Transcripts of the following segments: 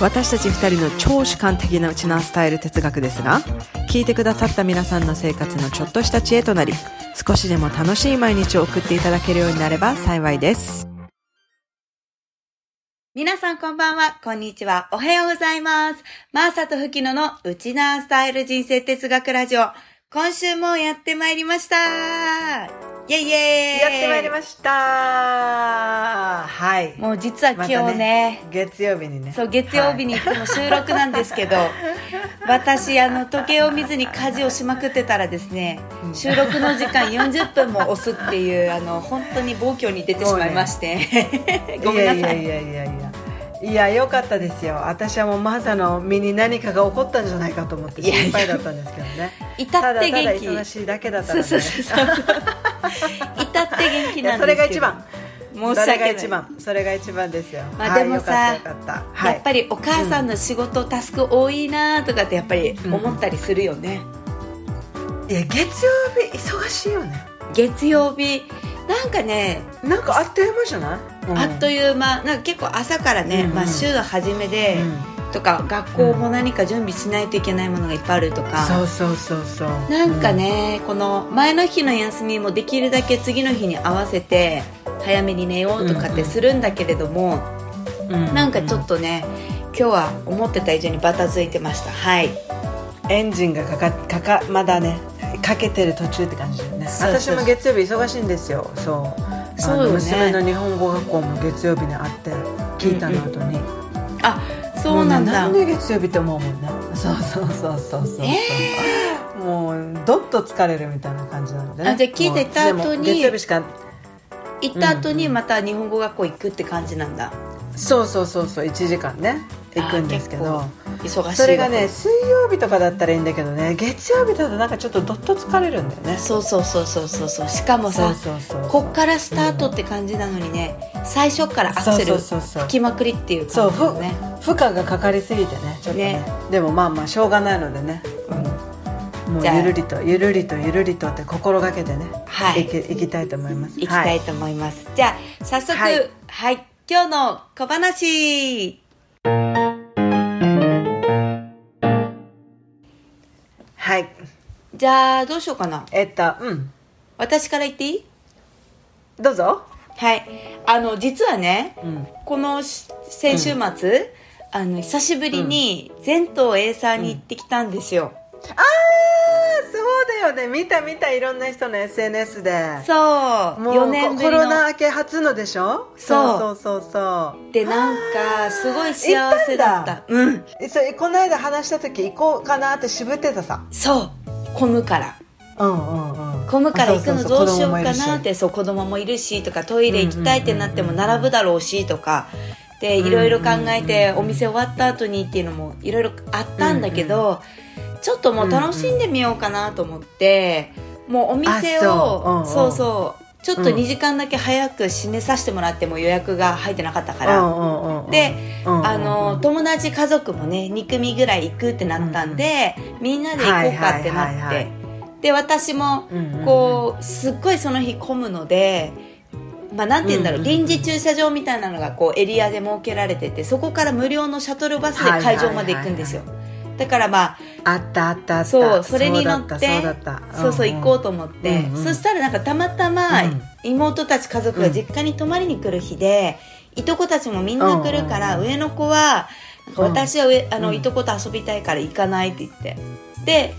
私たち二人の超主観的なウチナースタイル哲学ですが聞いてくださった皆さんの生活のちょっとした知恵となり少しでも楽しい毎日を送っていただけるようになれば幸いです皆さんこんばんは、こんにちは、おはようございます。マーサとフキノのウチナースタイル人生哲学ラジオ。今週もやってまいりました。イェイイェイ。やってまいりました。はい。もう実は今日ね,、月曜日にね。そう、月曜日にいつも収録なんですけど、私、あの、時計を見ずに家事をしまくってたらですね、収録の時間40分も押すっていう、あの、本当に暴挙に出てしまいまして、ごめんなさい。いやいやいやいやいや良かったですよ私はもうマサの身に何かが起こったんじゃないかと思って心配だったんですけどね至って元気。ただ忙しいだけだったそうらねそうそうそう。至って元気なんですけど。れが一番申しそれ訳ない。が一番それが一番ですよまあはいでもさはいやっぱりお母さんの仕事、タスク多いなとかってやっぱり思ったりするよね。いや月曜日忙しいよね月曜日、なんかね、なんかあっという間じゃない、うん。あっという間、なんか結構朝からね、うんうん。まあ週の初めで、とか学校も何か準備しないといけないものがいっぱいあるとか、そうそうそうそう。なんかね、この前の日の休みもできるだけ次の日に合わせて早めに寝ようとかってするんだけれども、うん。なんかちょっとね今日は思ってた以上にバタついてました。はい。エンジンがかかかかまだねかけてる途中って感じだよね。私も月曜日忙しいんですよ。そう。そうよね娘の日本語学校も月曜日にあって聞いたの後に、あそうなんだ、なんで月曜日って思うもんね。そうそうそうそうそう、もうどっと疲れるみたいな感じなのでね。あじゃあ聞いてた後に月曜日しか行った後にまた日本語学校行くって感じなんだそうそうそうそう1時間ね行くんですけど。それがね水曜日とかだったらいいんだけどね月曜日だとなんかちょっとどっと疲れるんだよね。そうそうそうそうそうそう。しかもさこっからスタートって感じなのにね、最初からアクセル吹きまくりっていうそうふ感じだね。負荷がかかりすぎてねちょっとね。ね。でもまあまあしょうがないのでね、もうじゃあゆるりとゆるりとゆるりとって心がけてね、はい。いきいきたいと思います。行きたいと思います、じゃあ早速ははいい、今日の小話。はい、はい、じゃあどうしようかな。えっとうん。私から言っていい？どうぞ。はい。あの実はねうん。このし先週末、あの久しぶりに全島エーサーに行ってきたんですよ、ああそうだよね。見た見たいろんな人の SNS で。そう。もう4年コロナの明け初のでしょ？そう。そうそうそうそう。でなんかすごい幸せだった。うん。えそれこの間話した時行こうかなって渋ってたさ。そう。混むから。うんうんうん。混むから行くのどうしようかなって。そう子供もいるし。とかトイレ行きたいってなっても並ぶだろうしとか。でいろいろ考えてお店終わった後にっていうのもいろいろあったんだけどちょっともう楽しんでみようかなと思ってもうお店あそう。をうんうん。そうそう。ちょっとうん。2時間だけ早く閉めさせてもらっても予約が入ってなかったかうらんうんうんうんでうんうんうん。あの友達家族もね2組ぐらい行くってなったんでみんなで行こうかってないってで私もうんうんうん。こうすっごいその日混むので、まあ、なんて言うんだろう、うんうんうん臨時駐車場みたいなのがこうエリアで設けられててそこから無料のシャトルバスで会場まで行くんですよ、だからまああったあったあった。そうそれに乗ってそうそうそう行こうと思って、うんうん。そしたらなんかたまたまうん妹たち家族が実家に泊まりに来る日で、いとこたちもみんな来るから、上の子は私は上、あのうん。いとこと遊びたいから行かないって言ってで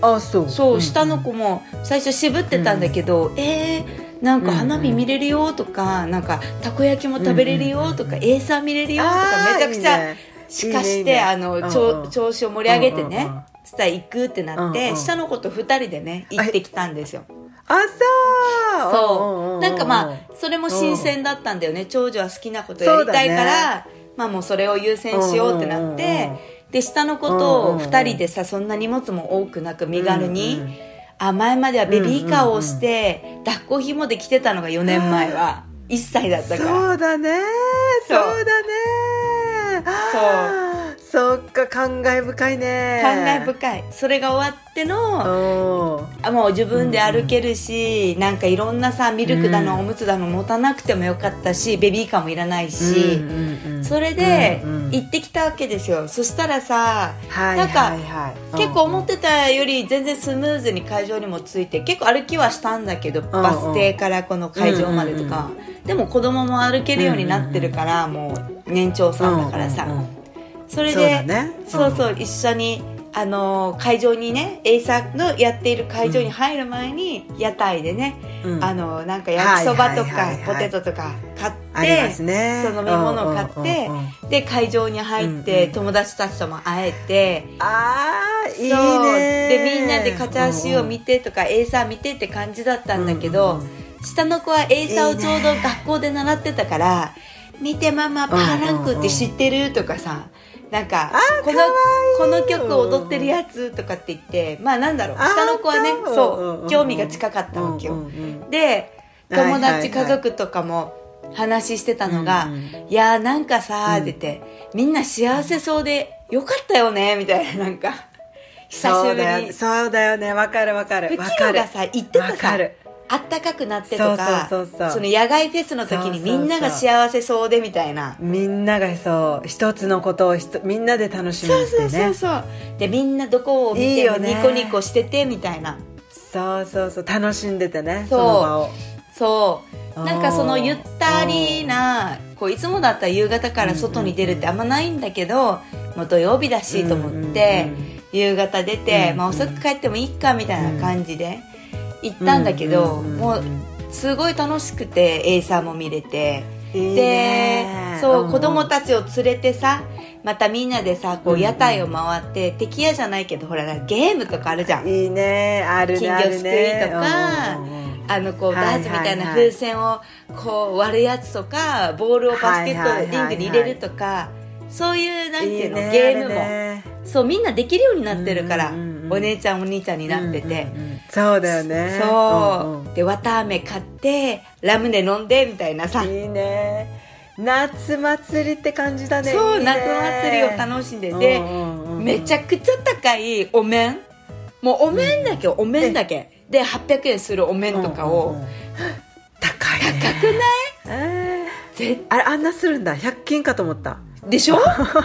あそう。そう、ん。下の子も最初渋ってたんだけど、えー、なんか花火見れるよとか、なんかたこ焼きも食べれるよとか、エーサー見れるよとかめちゃくちゃしかしていいねいいね。あの、うんうん。ちょ調子を盛り上げてね、うんうんうん。つったら行くってなって、うんうん下の子と2人でね行ってきたんですよ。あそう。そう。なんかまああそれも新鮮だったんだよね。長女は好きなことやりたいから、まあもうそれを優先しようってなってで下の子と2人でさそんな荷物も多くなく身軽に、うんうんあ前まではベビーカーをして、抱っこ紐で来てたのが4年前は。1歳だったから。そうだね。そうだねそう。そっか感慨深いね。感慨深い。それが終わってのあもう自分で歩けるし、なんかいろんなさミルクだの、うん。おむつだの持たなくてもよかったしベビーカーもいらないし、うんうんうん。それでうんうん。行ってきたわけですよ、そしたらさはいなんかはいはい結構思ってたより全然スムーズに会場にも着いて結構歩きはしたんだけど、バス停からこの会場までとか、でも子供も歩けるようになってるから、もう年長さんだからさ、それでそうそうそう一緒にあの会場にね A さんのやっている会場に入る前に屋台でね、うん。あのなんか焼きそばとかポテトとか買ってすね。そう飲み物を買ってで会場に入って、友達たちとも会えてああいいね。でみんなで片足を見てとか A さん見てって感じだったんだけど、下の子はさんをちょうど学校で習ってたから「見てママパーランクって知ってる?」とかさなんかこのこの曲踊ってるやつとかって言ってまあなんだろう。下の子はねう。んそううん。興味が近かったわけよ、ではい友達家族とかも話してたのが「うんうん。いやーなんかさ」うん。ってみんな幸せそうでよかったよね」みたいななんか。久しぶりそうだよに。そうだよね。わかるわかる。でわかるがさ言ってたわさあったかくなってとかその野外フェスの時にみんなが幸せそうでみたいな。みんながそう一つのことをみんなで楽しむそうってね。そうそうそうでみんなどこを見てもニコニコしててみたいな。そうそうそう。楽しんでてねそう。その場を。そう。なんかそのゆったりなこういつもだったら夕方から外に出るってあんまないんだけどもう土曜日だしと思って夕方出てうんまあ遅く帰ってもいいかみたいな感じで行ったんだけどうんうんうんもうすごい楽しくて A さんも見れて。いいでねそう、ん子供たちを連れてさまたみんなでさこううん屋台を回って敵屋じゃないけどほらゲームとかあるじゃん。いいね。あるね金魚すくいとかあのこうダーツみたいな風船をこう割るやつとかボールをバスケットリングに入れるとかそういうなんていうのねゲームも。ねそうみんなできるようになってるから。うんうんうんお姉ちゃんお兄ちゃんになってて。うんうんうん。そうだよね。そう、んん。で綿あめ買ってラムネ飲んでみたいなさ。いいね。夏祭りって感じだね。そういいね。夏祭りを楽しんで。で、うんうんうんめちゃくちゃ高いお面。もうお面だけ、お面だけ。で800円するお面とかを、うんうんうん。高いね。高くない？えー。絶あれあんなするんだ。100均かと思った。でしょ？い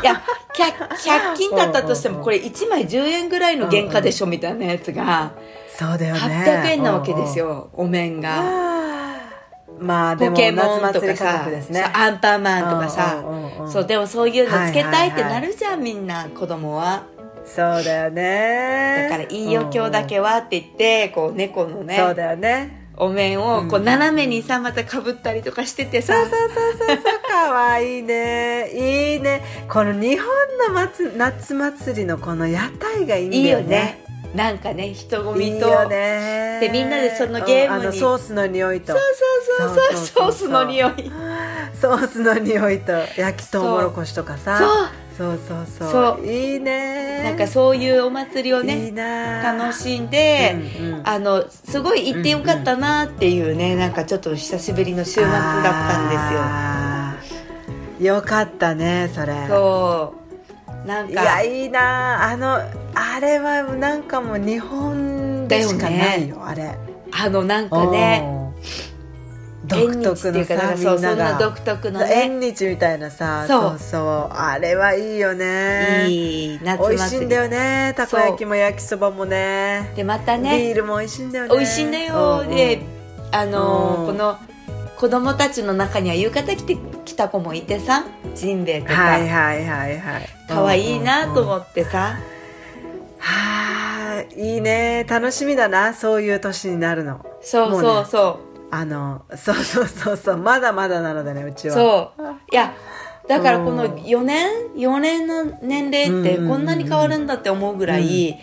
や 100, 100均だったとしてもこれ1枚10円ぐらいの原価でしょみたいなやつがそうだよね。800円なわけですよよお面が。まあでもポケモンとかさ格ですねアンパンマンとかさ。そうでもそういうのつけたいってなるじゃんみんな子供は。そうだよね。だからいいよ今日だけはって言ってこう猫のね。そうだよねお面をこううん斜めにさまたかぶったりとかしててさ。そうそうそうそう。そうかわいいね。いいね。この日本の夏夏祭りのこの屋台がいいんだいいよよねねなんかね人混みと。でみんなでそのゲームに。ソースの匂いと。そうそうそうそう。ソースの匂い。ソースの匂いと。焼きとうもろこしとかさ。そう。そうそうそう。いいね。なんかそういうお祭りをねな。楽しんで、うんうん。あのすごい行ってよかったなっていうね、なんかちょっと久しぶりの週末だったんですよ。よかったねそれ。そうなんいかやいいな。あのあれはなんかもう日本でしかないよあれ。あのなんかねうん独特のさそうんそんなな独特のがね縁日みたいなさそう。そうそう。あれはいいよね。いい夏美味しい祭りんだよね。たこ焼きも焼きそばもね。でまたビねールも美味しいんだよね。美味しいんだよ、であのこの子供たちの中には浴衣着てきた子もいてさジンベエとか、はいはいはいはい。可愛いなと思ってってさ、はあいいね。楽しみだなそういう年になるの。そうもうねそう。そあのそうそうそうそう。まだまだなのでねうちうは。そう。いやだからこのうん4年？4年の年齢ってこんなに変わるんだって思うぐらい、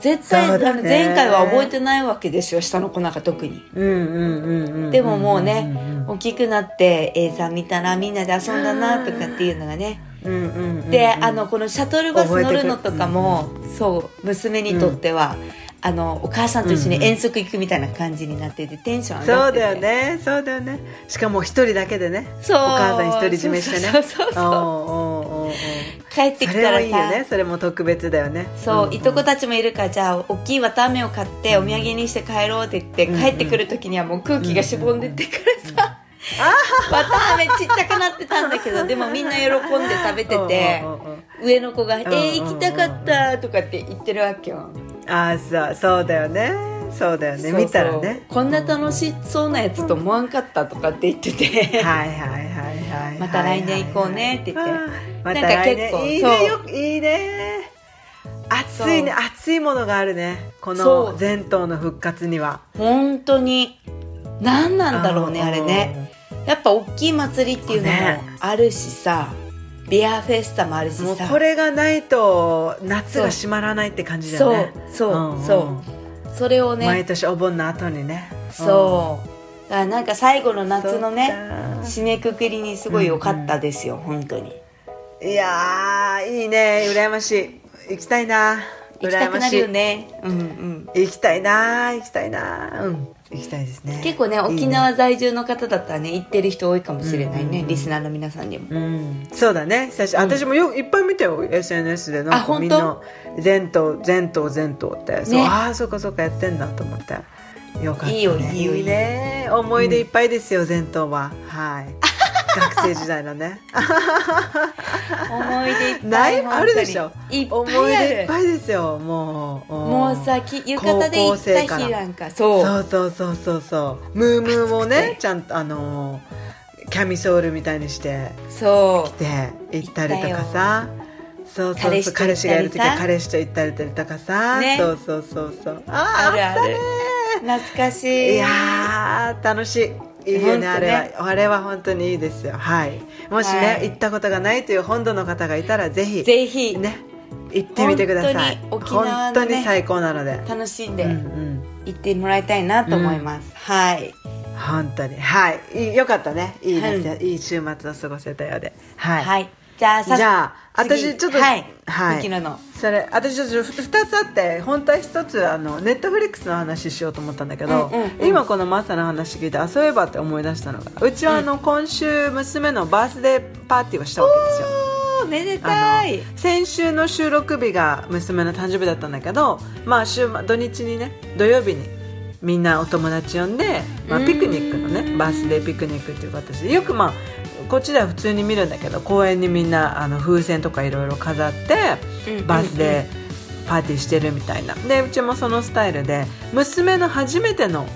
絶対、そうだね。あの前回は覚えてないわけですよ下の子なんか特に。うんうんうんうんでももうねんんん大きくなってさん見たらみんなで遊んだなとかっていうのがね。うんうんうんうん。であのこのシャトルバス乗るのとかも、そう娘にとっては、あのお母さんと一緒に遠足行くみたいな感じになっててテンション上そうがってて。だよね。そうだよね。しかも一人だけでね。そう。お母さん独り占めしてね。そうそうそうそう帰ってきそれたらさ。はいいよね。それも特別だよね。そう、んん。いとこたちもいるからじゃあ大きい綿あめを買ってお土産にして帰ろうって言って、うんうん。帰ってくる時にはもう空気がしぼんでってからさ、綿あめちっちゃくなってたんだけどでもみんな喜んで食べてて上の子が「えんうんー、行きたかった」とかって言ってるわけよ。ああそうそうだよねそうだよね。見たらね。こんな楽しそうなやつと思わんかったとかって言ってて。はいはいはいはいまた来年行こうねって言って。はいはい。はいまた来結構年いいねよいいね。熱いね熱いものがあるね。この全島の復活には。本当に。何なんだろうねあれね。やっぱ大きい祭りっていうのもね。あるしさ、ビアフェスタもあるしさ。もうこれがないと夏が閉まらないって感じだよね。そうそう、そうそれをね毎年お盆の後にね。そう。だからなんか最後の夏のね締めくくりにすごい良かったですよ、本当に。うんいやーいいね。羨ましい。行きたいな。行きたくなるよね。うんうん。行きたいな行きたいなうん行きたいですね。結構ねいい沖縄在住の方だったらね行ってる人多いかもしれないね、うん。リスナーの皆さんにも。うん、そうだね。久し私もよいっぱい見たよ SNS で。なんかみんな全島全島全島って。そう、ねああそうかそうかやってんだと思って。よかった、ね、いいよいいよいね。思い出いっぱいですよ、全島は。はい学生時代のね。思い出いっぱない？いあるでしょ。いっぱ思いいある。出いっぱいですよもう。もうさき浴衣で行った日なんかそう。そうそうそうそうそう。ムームーもね ちゃんとあのーキャミソールみたいにしてそ着て行ったりとかさ。そうそうそう彼氏がいる時は彼氏と行ったりとかさ、ね。そうそうそうそう。ああるある。ったねう懐かしい。いやー楽しいいいよねあれ。はあれは本当にいいですよ。はい。もしね、はい。行ったことがないという本土の方がいたらぜひぜひ。ね行ってみてください。本当に沖縄のね本当に最高なので。楽しんでうんうん。行ってもらいたいなと思います、はい。本当に。はい。よかったね。いい夏、はいいい週末を過ごせたようで。はい、はいじゃあさじゃあ次。私ちょっとはい、はい。の。それ私ちょっと2つあって本当は1つあのネットフリックスの話しようと思ったんだけど、うんうんうん。今このマサの話聞いてあそういえばって思い出したのがうちはあの、今週娘のバースデーパーティーをしたわけですよ。めであたい。の先週の収録日が娘の誕生日だったんだけど、まあ、週土日にね土曜日にみんなお友達呼んで、まあ、うん。ピクニックのねバースデーピクニックっていう形でよくまあこっちでは普通に見るんだけど公園にみんなあの風船とかいろいろ飾ってバースデーパーティーしてるみたいな。でうちもそのスタイルで娘の初めての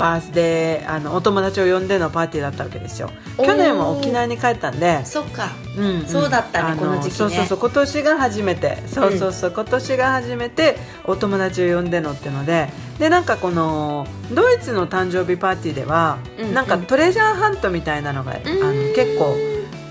バースデーあのお友達を呼んでのパーティーだったわけですよ。去年は沖縄に帰ったんで。そっか。うんうん。そうだったねあこの時期ね。そうそうそう今年が初めて。そうそうそう、今年が初めてお友達を呼んでのってので。でなんかこのドイツの誕生日パーティーでは、うんなんかトレジャーハントみたいなのが、あの結構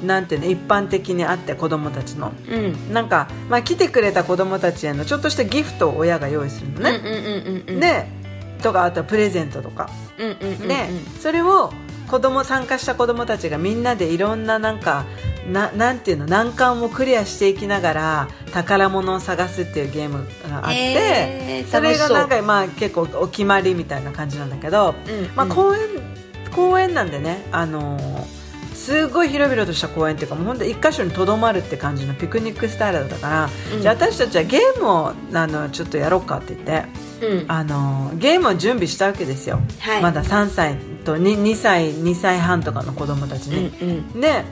なんていうの一般的にあって子供たちの。うん。なんか、まあ、来てくれた子供たちへのちょっとしたギフトを親が用意するのね、うんうんうんうんうん。でとかあとはプレゼントとか。うんうんうんうん。で、それを子供参加した子供たちがみんなでいろんななんかななんていうの難関をクリアしていきながら宝物を探すっていうゲームがあって、えーそれがなんかまあ結構お決まりみたいな感じなんだけど、うんまあ、うん公園公園なんでねあのーすごい広々とした公園っていうかもう本当一箇所にとどまるって感じのピクニックスタイルだったから、うん。じゃあ私たちはゲームをあのちょっとやろうかって言って。うん。あのゲームを準備したわけですよ、はい。まだ3歳と 2, 2歳2歳半とかの子供たちうんに、うん。で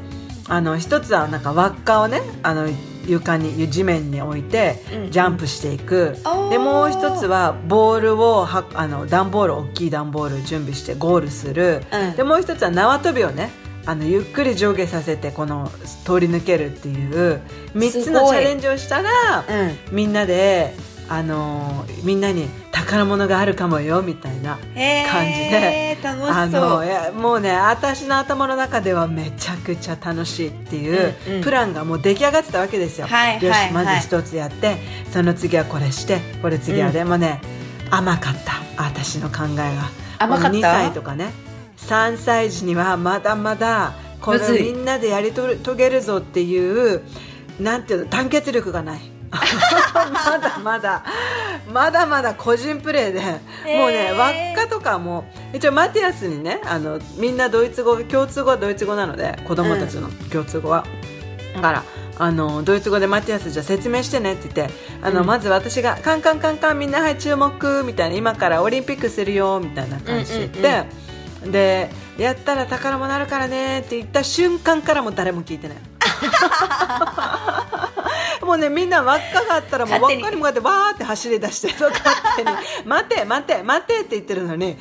あの一つはなんか輪っかをねあの床に地面に置いてうんジャンプしていく、おー。でもう一つはボールをはあの段ボール大きい段ボールを準備してゴールする、うん。でもう一つは縄跳びをねあのゆっくり上下させてこの通り抜けるっていう3つのチャレンジをしたら、うん。みんなで、あのーみんなに宝物があるかもよみたいな感じで楽しそう。あのもうね私の頭の中ではめちゃくちゃ楽しいっていううんうん。プランがもう出来上がってたわけですよ、はいよし、まず一つやってその次はこれしてこれ次はでもね、甘かった。私の考えが。甘かった？もう2歳とかね3歳児にはまだまだこれむずい。みんなでやりと遂げるぞっていうなんていうの団結力がない。まだまだ。まだまだ個人プレーで、もうね輪っかとかも一応マティアスにねあのみんなドイツ語共通語はドイツ語なので子供たちの共通語は、だからあのドイツ語でマティアスじゃあ説明してねって言ってあの、まず私がカンカンカンカンみんなはい注目みたいな今からオリンピックするよみたいな感じで言って、でやったら宝物あるからねって言った瞬間からも誰も聞いてない。もうねみんな輪っかがあったらもう輪っかに向かってわーって走り出して勝手に待て待て待てって言ってるのにわー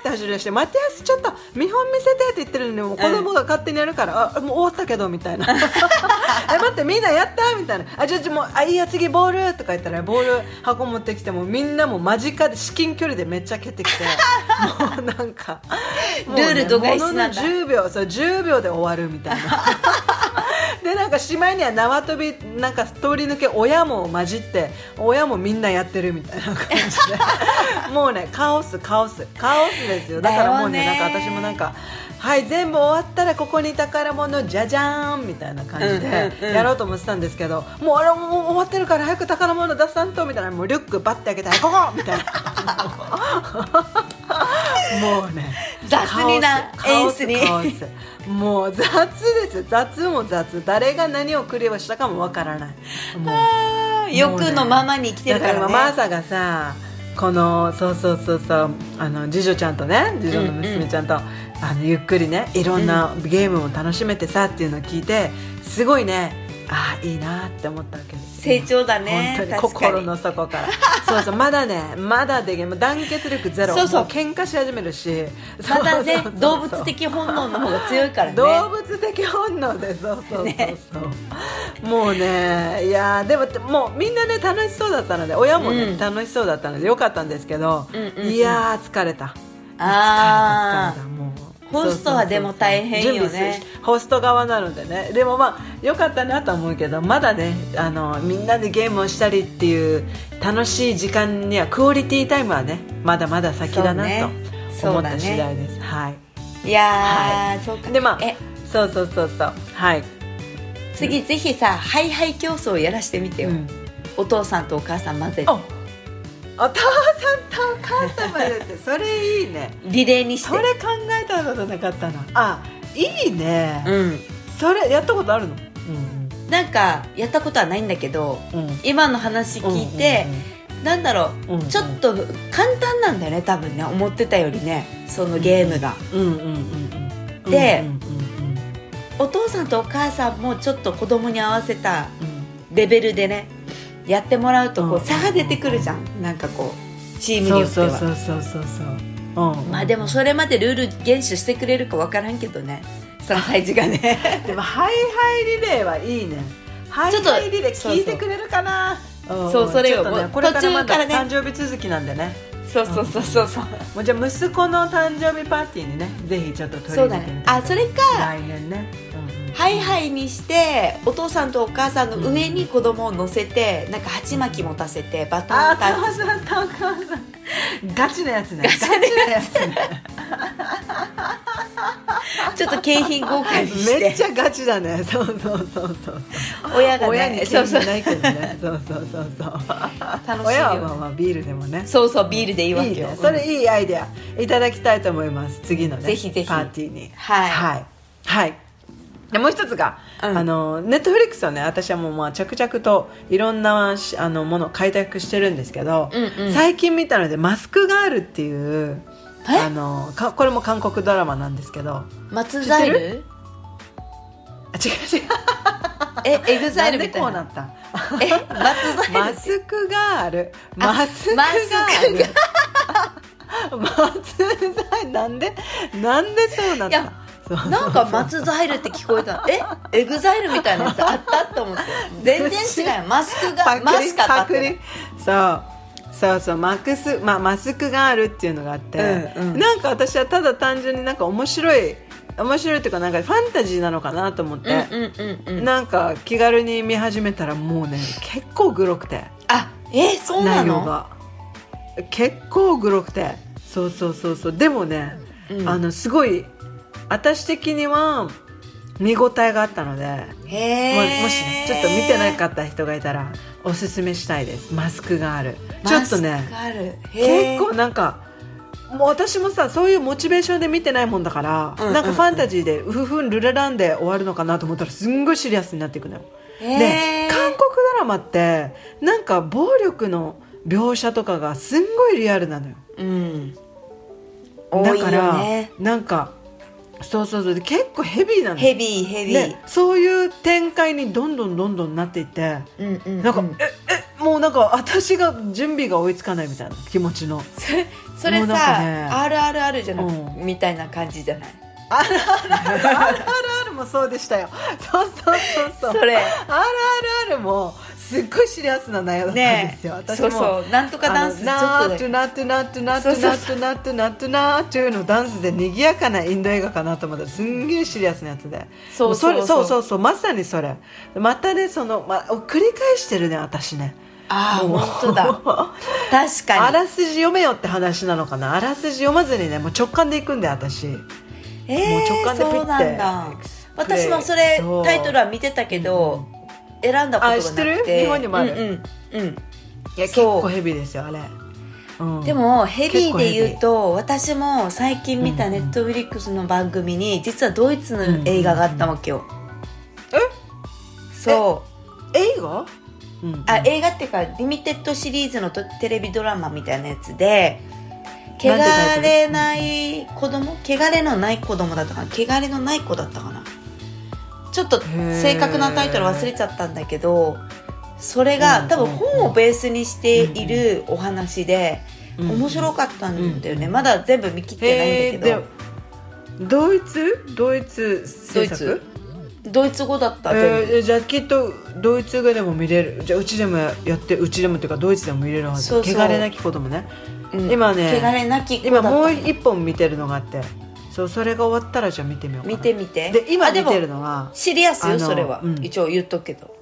って走り出して待てやすちょっと見本見せてって言ってるのにもう子供が勝手にやるから、あもう終わったけどみたいな。え待ってみんなやったみたいな。あじゃあもうあいいや次ボールとか言ったらボール箱持ってきてもみんなもう間近で至近距離でめっちゃ蹴ってきて もうなんかねルール度外視なんだ。ものの10秒そう10秒で終わるみたいな でなんかしまいには縄跳びなんか通り抜け親も混じって親もみんなやってるみたいな感じで。もうねカオスカオス。カオスですよ。だからもうねなんか私もなんかはい全部終わったらここに宝物じゃじゃーんみたいな感じうんうんでうん。やろうと思ってたんですけど、もうあれもう終わってるから早く宝物出さんとみたいな。もうリュックバッて開けてはいここみたいな もうね雑にな演出に。もう雑です雑も雑。誰が何をクリアしたかもわからない。もう欲のままに生きてるからね。だから今マーサがさこのそうそうそうそうあの次女ちゃんとね次女の娘ちゃんと、あのゆっくりねいろんなゲームを楽しめてさっていうのを聞いてすごいねああいいなって思ったわけです成長だね。本当に心の底から。そうそうまだねまだできる。団結力ゼロ。そうそう。も喧嘩し始めるし。まだね動物的本能の方が強いからね。動物的本能でそうそうそうそう、ね。もうねいやーでももうみんなね楽しそうだったので親もね、うん。楽しそうだったのでよかったんですけど、うんうんうん。いやー疲れた。あ疲れた疲れたもうホストはでも大変よね。ホスト側なのでね。でもまあよかったなとは思うけどまだねあのみんなでゲームをしたりっていう楽しい時間にはクオリティタイムはねまだまだ先だなと思った次第です、はい。いやー、そうか。でまあえ。そうそうそうそう。はい、次ぜひさハイハイ競争やらしてみてよ、うん。お父さんとお母さん混ぜておお父さんとお母さんまでってそれいいね。リレーにして。それ考えたことなかったな。あいいね、うん。それやったことあるの？うんなんかやったことはないんだけどうん。うん今の話聞いて、なんだろう、うんうん。ちょっと簡単なんだよね多分ね思ってたよりねそのゲームが、うんうんうんうん。でうんうん。お父さんとお母さんもちょっと子供に合わせたうん。レベルでねやってもらうとこううん。差が出てくるじゃん。なんかこうチームにそうよっては。そうそうそうそうそう。うん。まあでもそれまでルール厳守してくれるか分からんけどね。その催事がね。でもハイハイリレーはいいね。ハイちょっとハイリレー聞いてくれるかな。そうそれよちょっとねこれからまだ誕生日続きなんでね。そうそうそうそう。そうもうじゃあ息子の誕生日パーティーにねぜひちょっと取りそうだね入れてみてあそれか来年ね、うんうんハイハイにしてお父さんとお母さんの上に子供を乗せてなんか鉢巻き持たせてバトンあタッ父さんとお母さん。ガチなやつね。ガチなやつね。チちょっと景品豪華にして。めっちゃガチだね。そうそうそうそう。親がね親にそうそう。権利ないけどね。そうそうそうそう。楽しい親はよまあまあビールでもね。そうそうビールでいいわけよ。ね。それいいアイデア。いただきたいと思います。次のねぜひぜひ。パーティーに。はい。はい、はいでもう一つが、うん。あのネットフリックスはね私はもうまあ着々といろんなしあのものを開拓してるんですけど、うんうん。最近見たので「マスクガール」っていうえ？あのかこれも韓国ドラマなんですけど松ザイル？あ違う違う。えエグザイルみたいな？こうなった？え松ザイルマスクガール。あマスクガール。マス ザイル。なんで？なんでそうなった？なんか松ザイルって聞こえた。え？エグザイルみたいなやつあった？と思って。全然違うマスクがマスクリ立ってそう。そうそう。マクス、まあ、マスクガールっていうのがあって、うんうん。なんか私はただ単純になんか面白い面白いっていうかなんかファンタジーなのかなと思って、うんうんうんうん。なんか気軽に見始めたらもうね結構グロくて。あえそうなの？内容が。結構グロくて。そうそうそうそう。でもね、うん。あのすごい私的には見応えがあったのでへもえもしねちょっと見てなかった人がいたらおすすめしたいです。マスクがある。ちょっとね結構なんかもう私もさそういうモチベーションで見てないもんだから、うんうんなんかファンタジーで「ふふんルララン」で終わるのかなと思ったらすんごいシリアスになっていくのよ。で韓国ドラマってなんか暴力の描写とかがすんごいリアルなのよ。うん。だからよね。なんかそうそうそう。で結構ヘビーなのヘビーヘビー、でそういう展開にどんどんどんどんなっていって。うんうんなんか、うんええもうなんか私が準備が追いつかないみたいな気持ちの。それそれもうなんさ、かね。RRR じゃなく、うみたいな感じじゃない？あるあるあるあるもそうでしたよ。そうそうそうそう。それ。RRR もすっごいシリアスな内容だったんでねすよ、私も。そうそう。なんとかダンス。ちょっあのナートゥナトゥナトゥナトゥナそうそうトゥナトゥナトゥナトゥのダンスで賑やかなインド映画かなと思ったらすんげえシリアスなやつでそうそうそうそうまさにそれまたねその、ま、繰り返してるね私ねああ本当だ確かにあらすじ読めよって話なのかなあらすじ読まずにねもう直感で行くんで私えー、もう直感でピッてそうなんだ私もそれタイトルは見てたけど、選んだことがなくあ知ってる？日本にもある。うんうん、うん、いや結構ヘビーですよあれ、うん。でもヘビーで言う結と私も最近見たネットフリックスの番組に実はドイツの映画があったわけよ、え？そう。映画、うん。あ映画っていうかリミテッドシリーズのとテレビドラマみたいなやつで汚れない子供？汚れのない子供だったかな。汚れのない子だったかなちょっと正確なタイトル忘れちゃったんだけどそれがうん多分本をベースにしているお話でうん面白かったんだよね。まだ全部見切ってへないんだけーでドイツ？ドイツ制作？ドイどドイツ語だったじゃあきっとドイツ語でも見れる。じゃあうちでもやってうちでもっていうかドイツでも見れるはずそうそう。汚れなき子供ね。うん。今ね汚れなき今もう一本見てるのがあってそうそれが終わったらじゃあ見てみよう見てみて。で今見てるのはシリアスよそれは、うん。一応言っとくけど。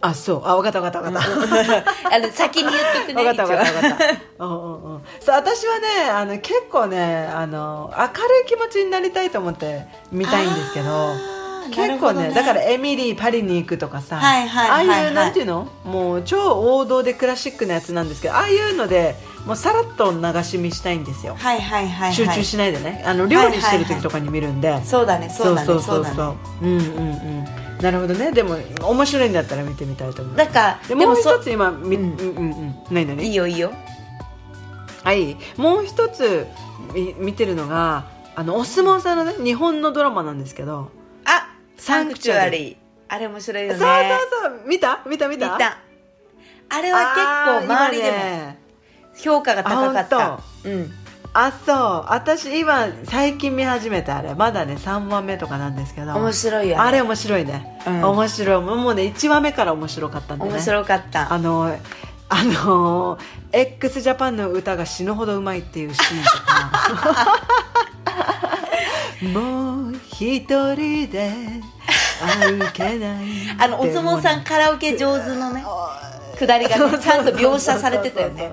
あそう。あ分かった分かった分かった。あの先に言っとくね分かった分かった分かった。うん うんうん。そう私はねあの結構ねあの明るい気持ちになりたいと思って見たいんですけど結構なるほどね。だからエミリーパリに行くとかさ、はいはいはいはい。ああいうなんていうのもう超王道でクラシックなやつなんですけどああいうのでもうさらっと流し見したいんですよ、はいはいはいはい。集中しないでね。あの料理してる時とかに見るんで、そうだねそうだねそうそうだね。うんうんうん。なるほどね。でも面白いんだったら見てみたいと思いますだからでもう一つ今み、ううんん、うんうん。何何？いいよいいよ。はい。もう一つみ見てるのがあのお相撲さんのね日本のドラマなんですけどあサンクチュアリー。あれ面白いよね。そうそうそう。見た？見た？見た？見た。あれは結構周りでもも評価が高かった。あうん。あそう。私今最近見始めたあれ。まだね3話目とかなんですけど。面白いよあれ面白いね、うん。面白い。もうね1話目から面白かったんでね。面白かった。あのあの x ジャパンの歌が死ぬほどうまいっていうシーンとか もう一人で歩けない あのお相撲さんカラオケ上手のねくだりがねちゃんと描写されてたよね。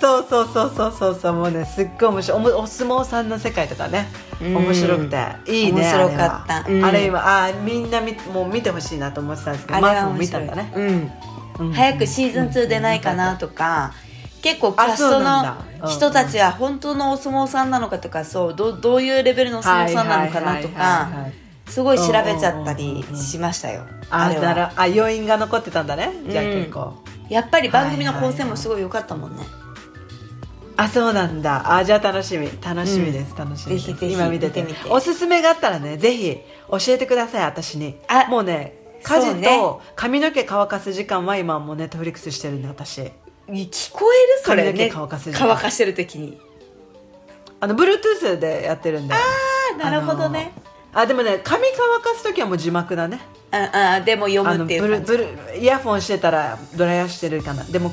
そうそうそうそうそう。そうもうねすっごい面白い。おもお相撲さんの世界とかねうん。面白くて。いいね面白かった。あれは,、うん。あれ今あみんなみもう見てほしいなと思ってたんですけどあれマースもは面白い。見たんだね、うん。うん。早くシーズン2出ないかなとか結構キャストの人たちは本当のお相撲さんなのかとかそうどどういうレベルのお相撲さんなのかなとかはいすごい調べちゃったりしましたよ。ああれは。あ余韻が残ってたんだね。じゃあうん結構、やっぱり番組の構成もすごい良かったもんね。あそうなんだ。あじゃあ楽しみ。楽しみです、楽しみです。今見てて。おすすめがあったらねぜひ教えてください私に。あもうね家事と髪の毛乾かす時間は今もうネットフリックスしてるんで私聞こえる？それ髪の毛ね乾かす乾かしてる時に。あの Bluetooth でやってるんで。ああなるほどね。あでもね髪乾かす時はもう字幕だね。ああでも読あむっていうブルブルイヤホンしてたらドライヤーしてるかな。でも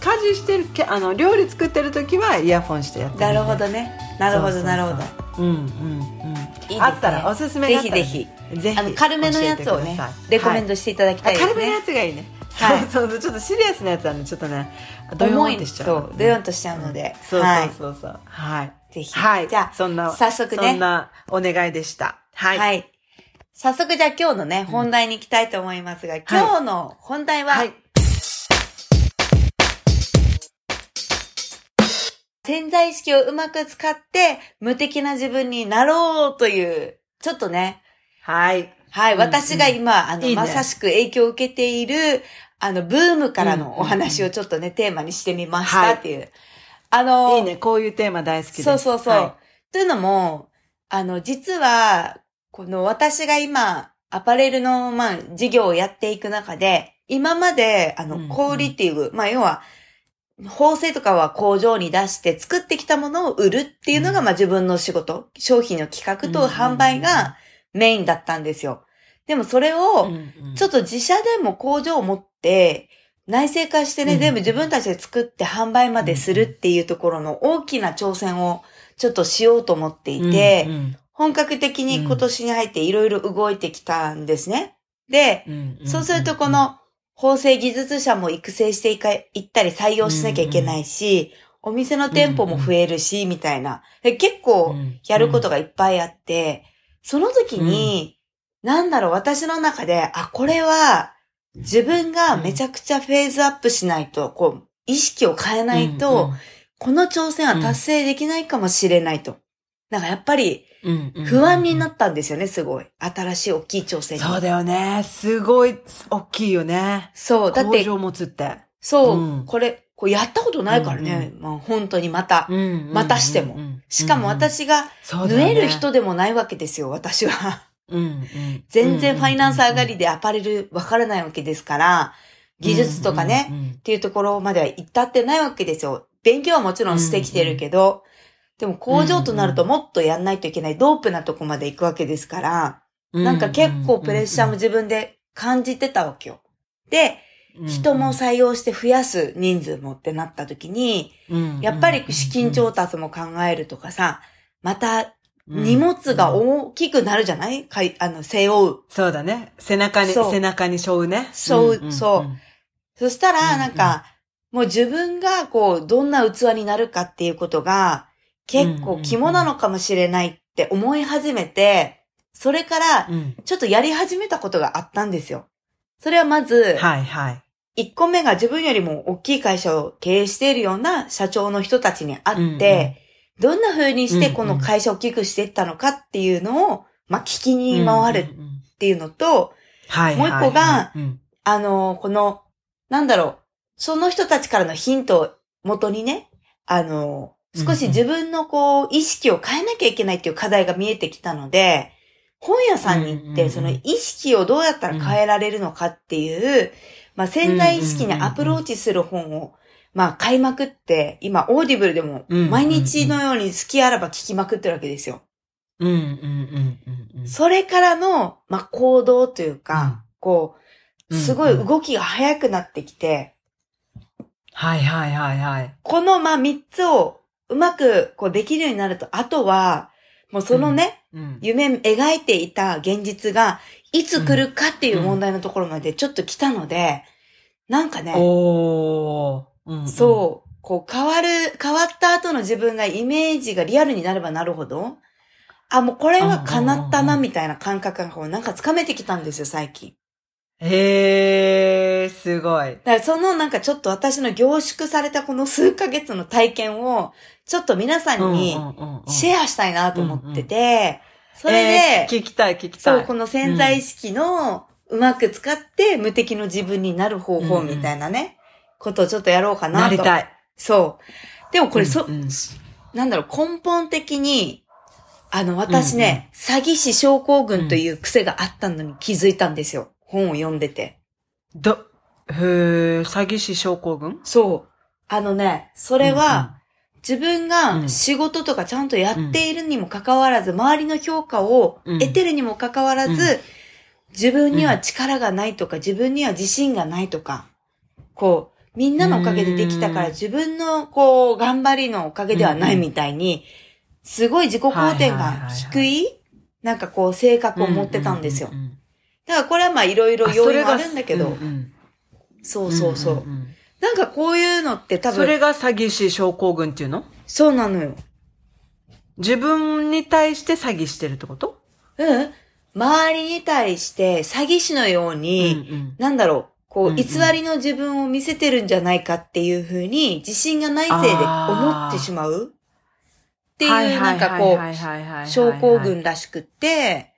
家事してるけあの料理作ってる時はイヤホンしてやってるなるほどね。なるほどなるほど。うんうんうん。いいね。あったらおすすめぜひぜひ。ぜひあの軽めのやつをねレコメンドしていただきたいですあ軽めのやねつがいいね、はい。そうそうそうちょっとシリアスなやつはねちょっとねドヨンってしちゃう。そうドヨンとしちゃうので。そうはいそうそうそう。はい。ぜひ。はい。じゃあそんな早速ね。そんなお願いでした。はい、はい。早速じゃあ今日のね、本題に行きたいと思いますが、今日の本題は、はい。潜在意識をうまく使って無敵な自分になろうという、ちょっとね、はい。はい、うん私が今、あの、いいねまさしく影響を受けている、あの、ブームからのお話をちょっとね、テーマにしてみましたっていう。あの、いいね。こういうテーマ大好きです。そうそうそう。はというのも、あの、実は、この私が今、アパレルの、まあ、事業をやっていく中で、今まで、あの、うんうん小売りっていう、まあ、要は、縫製とかは工場に出して作ってきたものを売るっていうのが、うんまあ、自分の仕事、商品の企画と販売がメインだったんですよ。でもそれいを、ちょっと自社でも工場を持って、内製化してね、うん全部自分たちで作って販売までするっていうところの大きな挑戦をちょっとしようと思っていて、うん本格的に今年に入っていろいろ動いてきたんですね。で、そうするとこ、の縫製技術者も育成していったり採用しなきゃいけないし、お店の店舗も増えるし、みたいな。で結構やることが、がいっぱいあって、その時に、なんだろう、私の中で、あ、これは、自分がめちゃくちゃフェーズアップしないと、こう、意識を変えないと、この挑戦は達成できないかもしれないと。なんかやっぱり、不安になっったんですよね、すごい。新しい大きい挑戦に。そうだよね。すごい大きいよね。そう、だって、工場持つって。そう、うんこれ、こうやったことないからね、まあ本当にまた。またしてもしかも、私が、縫える人でもないわけですよ、私は。全然ファイナンス上がりでアパレルわからないわけですから、技術とかね、ね。っていうところまでは行ったってないわけですよ。勉強はもちろんしてきてるけど、でも工場となるともっとやんないといけないドープなとこまで行くわけですから、なんか結構プレッシャーも自分で感じてたわけよ。で、人も採用して増やす人数もってなった時に、やっぱり資金調達も考えるとかさ、また荷物が大きくなるじゃない？かい、あの、背負う。そうだね。背中に、背中に背負うね。背負うそうそしたうんら、なんか、もう自分がこう、どんな器になるかっていうことが、結構肝なのかもしれないって思い始めて、それから、うん。ちょっとやり始めたことがあったんですよ。それはまず、はいはい。1個目が自分よりも大きい会社を経営しているような社長の人たちに会って、どんな風にしてこの会社を大きくしていったのかっていうのを、まあ、聞きに回るっていうのと、はい。もう一個がうん、あの、この、なんだろう、その人たちからのヒントを元にね、あの、少し自分のこう、意識を変えなきゃいけないっていう課題が見えてきたので、本屋さんに行って、その意識をどうやったら変えられるのかっていう、まあ、潜在意識にアプローチする本を、まあ、買いまくって、今、オーディブルでも、毎日のように隙あらば聞きまくってるわけですよ。うんうんうんうんうん。それからの、まあ、行動というか、こう、すごい動きが速くなってきて、はいはいはいはい。この、まあ、三つをうまく、こう、できるようになると、あとは、もうそのね、うん。夢、描いていた現実が、いつ来るかっていう問題のところまでちょっと来たので、なんかね、おー。そう、こう、変わる、変わった後の自分がイメージがリアルになればなるほど、あ、もうこれは叶ったな、みたいな感覚がこう、なんかつかめてきたんですよ、最近。へー、すごい。だからそのなんかちょっと私の凝縮されたこの数ヶ月の体験を、ちょっと皆さんにシェェアしたいなと思ってて、それえーで、聞きたい聞きたそう、い。この潜在意識のうまく使って無敵の自分になる方法みたいなね、ことをちょっとやろうかなと。なりたい。そう。でもこれそ、うんうんなんだろう、根本的に、あの、私ね、詐欺師症候群という癖があったのに気づいたんですよ。本を読んでて。ど、へー、詐欺師症候群？そう。あのね、それは、自分うがん。仕事とかちゃんとやっているにもかかわらず、周りの評価をうん。得てるにもかかわらず、うん。自分には力がないとか、自分には自信がないとか、こう、みんなのおかげでできたから、うん。自分のこう、頑張りのおかげではないみたいに、すごい自己肯定感低い、なんかこう、性格を持ってたんですよ。う。んだからこれはまあいろいろ要因はあるんだけど、そうそうそう。なんかこういうのって多分、それが詐欺師症候群っていうの？そうなのよ。自分に対して詐欺してるってこと？うん。周りに対して詐欺師のように、うんうん。なんだろう、こう、うんうん。偽りの自分を見せてるんじゃないかっていうふうに、自信がないせいで思ってしまうっていう、なんかこう、う症候群らしくって、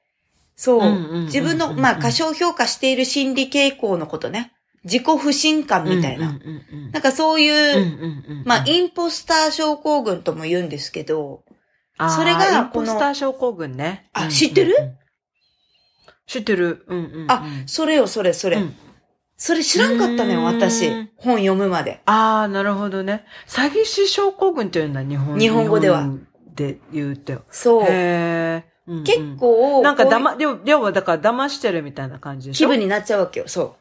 そう。自分の、まあ、過小評価している心理傾向のことね。自己不信感みたいな。なんかそういう、まあ、インポスター症候群とも言うんですけど、それがインポスター症候群ね。あうん知ってる？知ってる。うんうんうん。あ、それよ、それ、それ。うんそれ知らんかったのよ、うーん私。本読むまで。ああ、なるほどね。詐欺師症候群っていうんだ、日本日本語ではで言うと。そう。へえ。うんうん結構、なんかだま、要要はだから騙してるみたいな感じでしょ？気分になっちゃうわけよ。そう。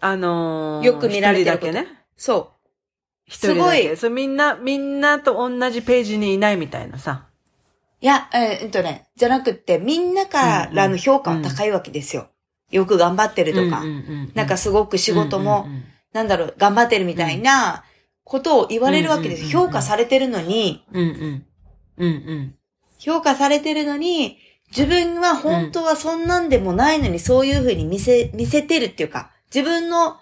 あのー、よく見られてること一人だけね。そ一人だけ。すごいそう、みんな、みんなと同じページにいないみたいなさ。う。いや、えーえっとね、じゃなくって、みんなからの評価は高いわけですよ。よく頑張ってるとか。うんうんうんなんかすごく仕事も、うんうんうんなんだろう、頑張ってるみたいなことを言われるわけです。うんうんうんうん評価されてるのに、うんうん。うんうん。評価されてるのに、自分は本当はそんなんでもないのに、そういうふうに見せ、見せてるっていうか、自分の評、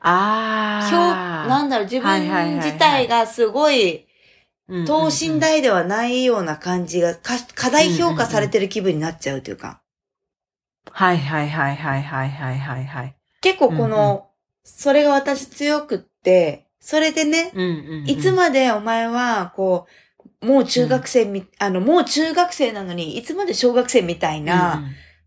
ああ。なんだろう、自分自体がすごい、うん等身大ではないような感じが、か過大評価されてる気分になっちゃうというか、はいはいはいはいはいはいはいはい。結構この、それが私強くって、それでね、うんうんうん。いつまでお前は、こう、もう中学生み、あの、もう中学生なのに、いつまで小学生みたいな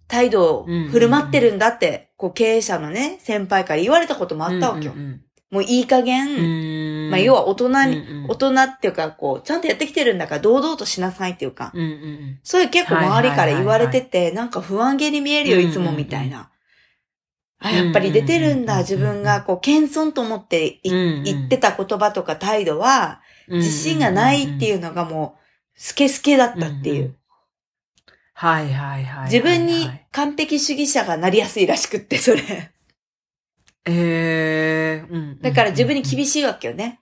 態度を振る舞ってるんだって、こう、経営者のね、先輩から言われたこともあったわけよ。うんもういい加減、うんうん。まあ、要は大人に、うんうん。大人っていうか、こう、ちゃんとやってきてるんだから堂々としなさいっていうか、うんうんそういう結構周りから言われてはて、なんか不安げに見えるよ、いつもみたいな。あ、やっぱり出てるんだ、うん自分が、こう、謙遜と思っていうんうん言ってた言葉とか態度は、うん。自信がないっていううのがもう、スケスケだったっていう。はいはいはい。自分に完璧主義者がなりやすいらしくって、それ。ええうん。だから自分に厳しい。わけよね。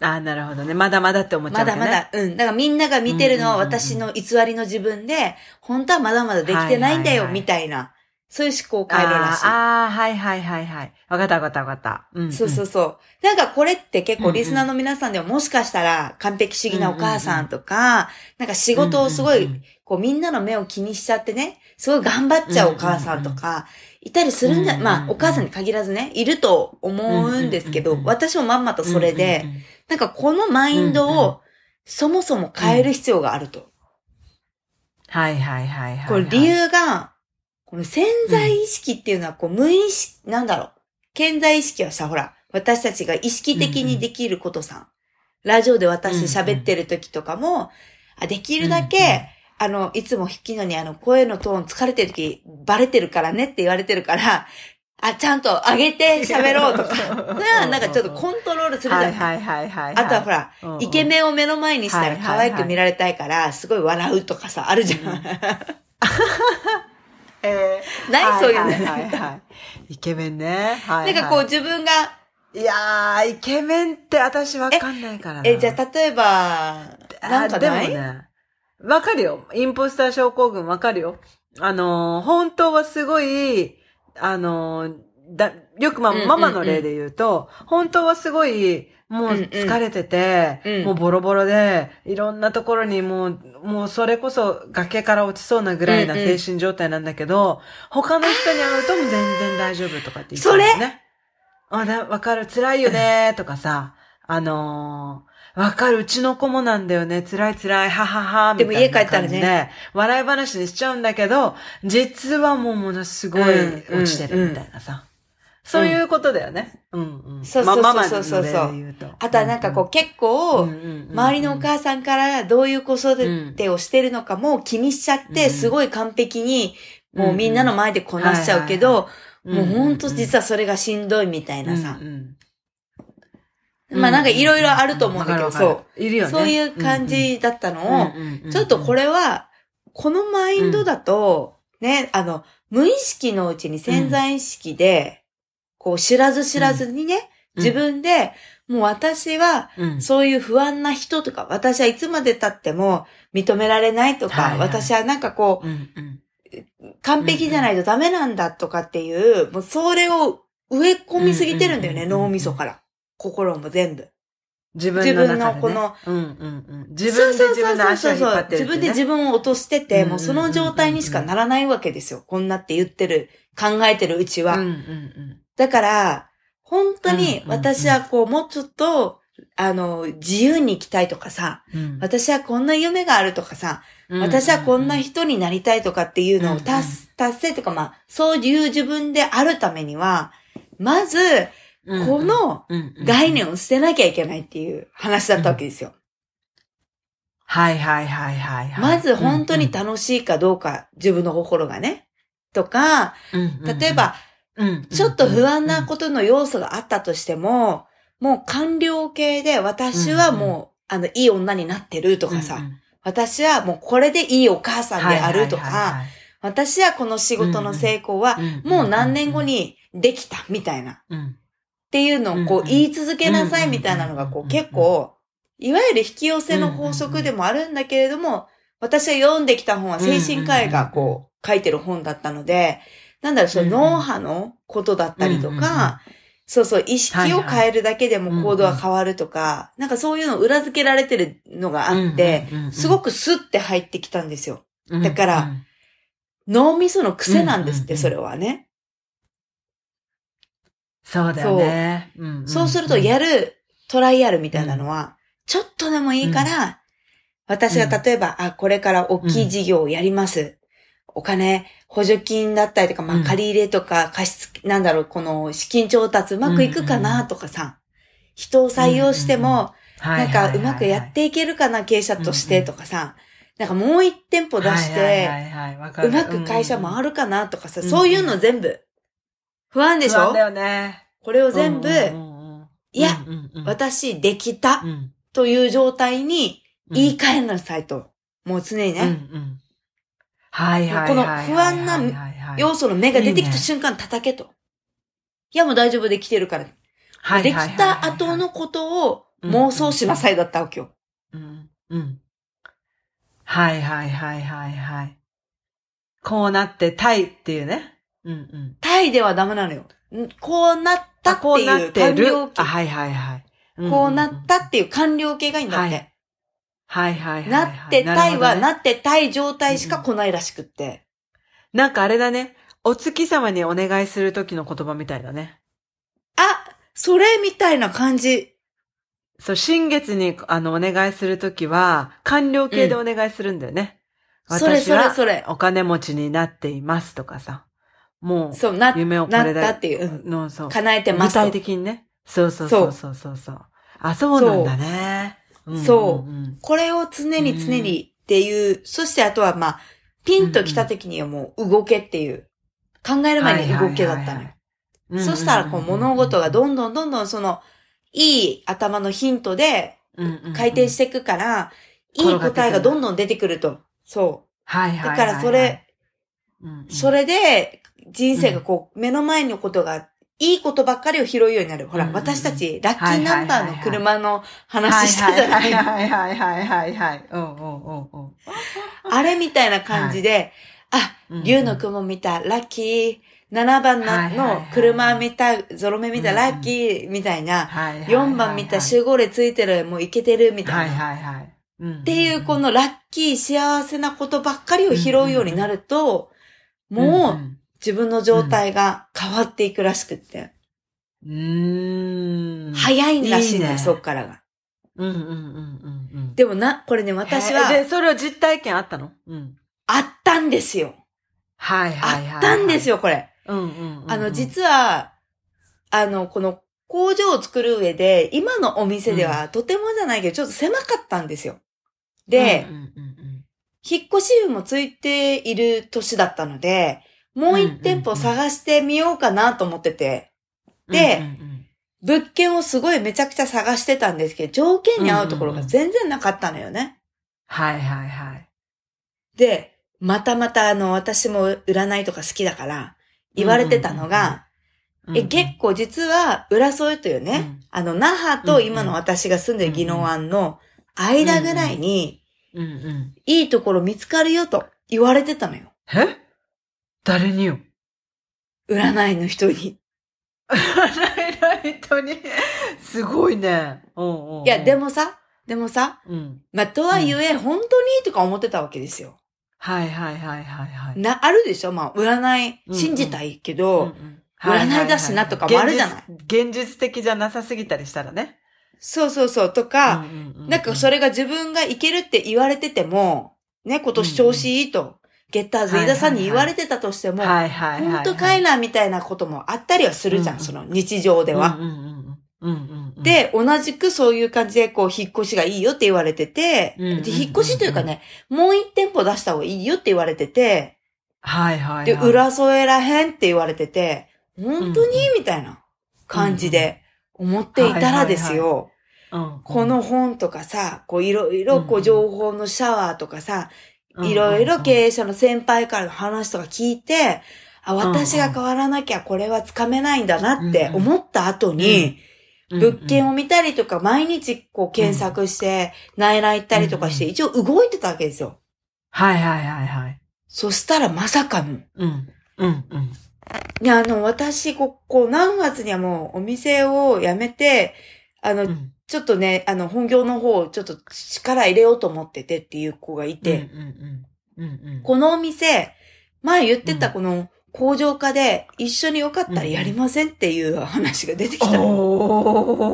ああ、なるほどね。まだまだって思っちゃうね。だまだ。うん。だからみんなが見てるのは私の偽りの自分で、本当はまだまだできてないんだよ、みたいな。そういう思考回路らしい。あーあー、はいはいはいはい。わかったわかったわかった。うん。そうそうそう。なんかこれって結構リスナーの皆さんでももしかしたら完璧主義なお母さんとか、なんか仕事をすごい、こうみんなの目を気にしちゃってね、すごい頑張っちゃうお母さんとか、いたりするんじゃ、まあお母さんに限らずね、いると思うんですけど、私もまんまとうん、それで、なんかこのマインドをそもそも変える必要があると。はいはいはいはい。これ理由が、この潜在意識っていうのはこう無意識、なんだろう。潜在意識はさ、ほら、私たちが意識的にできることさ、ラジオで私喋ってる時とかも、あできるだけ、あの、いつも引きのにあの、声のトーン疲れてる時バレてるからねって言われてるから、あ、ちゃんと上げて喋ろうとか。それはなんかちょっとコントロールするじゃない、はいはいはいはい。あとはほら、うんうんイケメンを目の前にしたら可愛く見られたいから、すごい笑うとかさ、あるじゃん。うんえーないそういうの。はいはいはいはい。イケメンね。はい、はい。なんかこう自分が、いやー、イケメンって私わかんないからな。え、じゃあ例えば、なんかでもない、ね、わかるよ。インポスター症候群わかるよ。あのー、本当はすごい、あのー、だ、よくまあ、うんうんうんママの例で言うと、本当はすごい、もう疲れてて、うん。うんもうボロボロで、いろんなところにもう、もうそれこそ崖から落ちそうなぐらいなうんうん。精神状態なんだけど、他の人に会うともう全然大丈夫とかって言ってるんですね。あ、だ、わかる、辛いよね、とかさ、あのーわかる、うちの子もなんだよね、辛い辛い、ははは、みたいなで。も家帰ったらね。笑い話にしちゃうんだけど、実はもうものすごいうん落ちてるみたいなさ。そういうことだよね。うんうん。そうそうそうそうそうの例で言うと。あとはなんかこう結構、周りのおさ母さんからどういう子育てをしてるのかも気にしちゃって、うんすごい完璧に、もうみんなの前でこなしちゃうけど、んもうほんと実はそれがしんどいみたいなさうん。うんまあなんかいろいろあると思うんだけど、そるいるよう。ね。そういう感じだったのを、ちょっとこれ、れは、このマインドだと、ね、あの、無意識のうちに潜在意識で、こう知らず知らずにね、うん。自分で、もう私は、うん。そういう不安な人とか、私はいつまで経っても認められないとか、はいはい。私はなんかこう、うんうん。完璧じゃないとダメなんだとかっていう、もうそれを植え込みすぎてるんだよね、うんうんうんうん脳みそから。心も全部。自分のね、自分のこの、うんうんうん、自分で自分の足を引っ張ってる、ね、自分で自分を落としてて、うんうんうんうん。もうその状態にしかならないわけですよ。こんなって言ってる、考えてるうちは。うんうんうんだから、本当にうんうんうん。私はこう、もうちょっと、あの、自由に生きたいとかさ、うん。私はこんな夢があるとかさ、私はこんな人になりたいとかっていうのを達達成とか、まあ、そういう自分であるためには、まず、この概念を捨てなきゃいけないっていう話だったわけですよ。はいはいはいはいはい。まず本当に楽しいかどうか、自分の心がね。とか、例えば、ちょっと不安なことの要素があったとしても、もう完了形で私はもう、あの、いい女になってるとかさ、私はもうこれでいいお母さんであるとか、私はこの仕事の成功はもう何年後にできたみたいな。っていうのをこう言い続けなさいみたいなのがこう結構、いわゆる引き寄せの法則でもあるんだけれども、私が読んできた本は精神科医がこう書いてる本だったので、なんだろう、その脳波のことだったりとか、そうそう、意識を変えるだけでも行動が変わるとか、なんかそういうの裏付けられてるのがあって、すごくスッて入ってきたんですよ。だから、脳みその癖なんですって、それはね。そうだよね。そう。すると、やるトライアルみたいなのは、ちょっとでもいいから、私が例えば、あ、これから大きい事業をやります。お金、補助金だったりとか、まあ、借り入れとか、貸し付け、なんだろう、この資金調達うまくいくかなとかさ、人を採用しても、なんかうまくやっていけるかな、経営者としてとかさ、なんかもう一店舗出して、うまく会社回るかなとかさ、そういうの全部、不安でしょ？だよね。これを全部、いや、私できたという状態に言い換えなさいと。もう常にね。はいはい。この不安な要素の目が出てきた瞬間叩けと。いやもう大丈夫できてるから。できた後のことを妄想しなさいだったわけよ。うん。うん。はいはいはいはいはい。こうなってたいっていうね。うんうん。たいではダメなのよ。こうなったっていう完了形。はいはいはい。こうなったっていう完了形がいいんだって。はいはいはい。なってたいは、なってたい状態しか来ないらしくって。なんかあれだね。お月様にお願いするときの言葉みたいだね。あ、それみたいな感じ。そう、新月にあのお願いするときは、完了形でお願いするんだよね。それそれそれ。お金持ちになっていますとかさ。もう、そう、な、夢をこれなったっていう。の、そう。叶えてます具体的にね。そうそうそうそうそうそう。あ、そうなんだね。そう。これを常に常にっていう、そしてあとはまあ、ピンと来た時にはもう動けっていう、考える前に動けだったのよ。そしたらこう物事がどんどんどんどんその、いい頭のヒントで回転していくから、いい答えがどんどん出てくると。そう。はいはい。だからそれ、それで人生がこう目の前のことがいいことばっかりを拾うようになる。ほら、私たち、ラッキーナンバーの車の話したじゃないはいはいはいはいはい。うんうんうんうん。あれみたいな感じで、あ、竜の雲見た、ラッキー。7番の車見た、ゾロ目見た、ラッキー、みたいな。4番見た、集合例ついてる、もういけてる、みたいな。はいはいはい。っていう、このラッキー、幸せなことばっかりを拾うようになると、もう、自分の状態が変わっていくらしくって。うん。早いらしいんだよ、そっからが。うんうんうんうん。でもな、これね、私は。で、それを実体験あったの？うん。あったんですよ。はいはいはい。あったんですよ、これ。うんうん。あの、実は、あの、この工場を作る上で、今のお店ではとてもじゃないけど、ちょっと狭かったんですよ。で、引っ越し部もついている年だったので、もう一店舗探してみようかなと思ってて。で、物件をすごいめちゃくちゃ探してたんですけど、条件に合うところが全然なかったのよね。はいはいはい。で、またまたあの、私も占いとか好きだから、言われてたのが、え、結構実は、浦添というね、あの、那覇と今の私が住んでる宜野湾の間ぐらいに、いいところ見つかるよと言われてたのよ。え？誰によ？占いの人に。占いの人に？すごいね。うんうんうんいや、で、もさ、でもさ、うん。まあ、とはいえ、本当にとか思ってたわけですよ。はいはいはいはいはい。な、あるでしょ？まあ、占い、うんうん信じたいけうんど、うん占いだしなとかもあるじゃない？現実的じゃなさすぎたりしたらね。そうそうそう、とか、なんかそれ、れが自分がいけるって言われてても、ね、今年調子いいと、ゲッターズ飯田さんに言われてたとしても。本当かいなみたいなこともあったりはするじゃん、うんその日常では。で、同じくそういう感じで、こう、引っ越しがいいよって言われてて、で、引っ越しというかね、もう一店舗出した方がいいよって言われてて、はいはいはい。で、裏添えらへんって言われてて、本当にうんみたいな感じで思っていたらですよ、うん、この本とかさ、こう、いろいろこう情報のシャワーとかさ、うん、いろいろ経営、営者の先輩からの話とか聞いて、あ、私が変わらなきゃこれはつかめないんだなって思った後に、物件を、を見たりとか、毎日こう検索して、内覧行ったりとかして、うん一応動いてたわけですよ。はいはいはいはい。そしたらまさかの、うん。うんうん。いや、あの、私、ここ、何月にはもうお店を辞めて、あの、うんちょっとね、あの、本業の方、ちょっと力入れようと思っててっていう子がいて。このお店、前言ってたこの工場化で一緒によかったらやりませんっていう話が出てきたの。お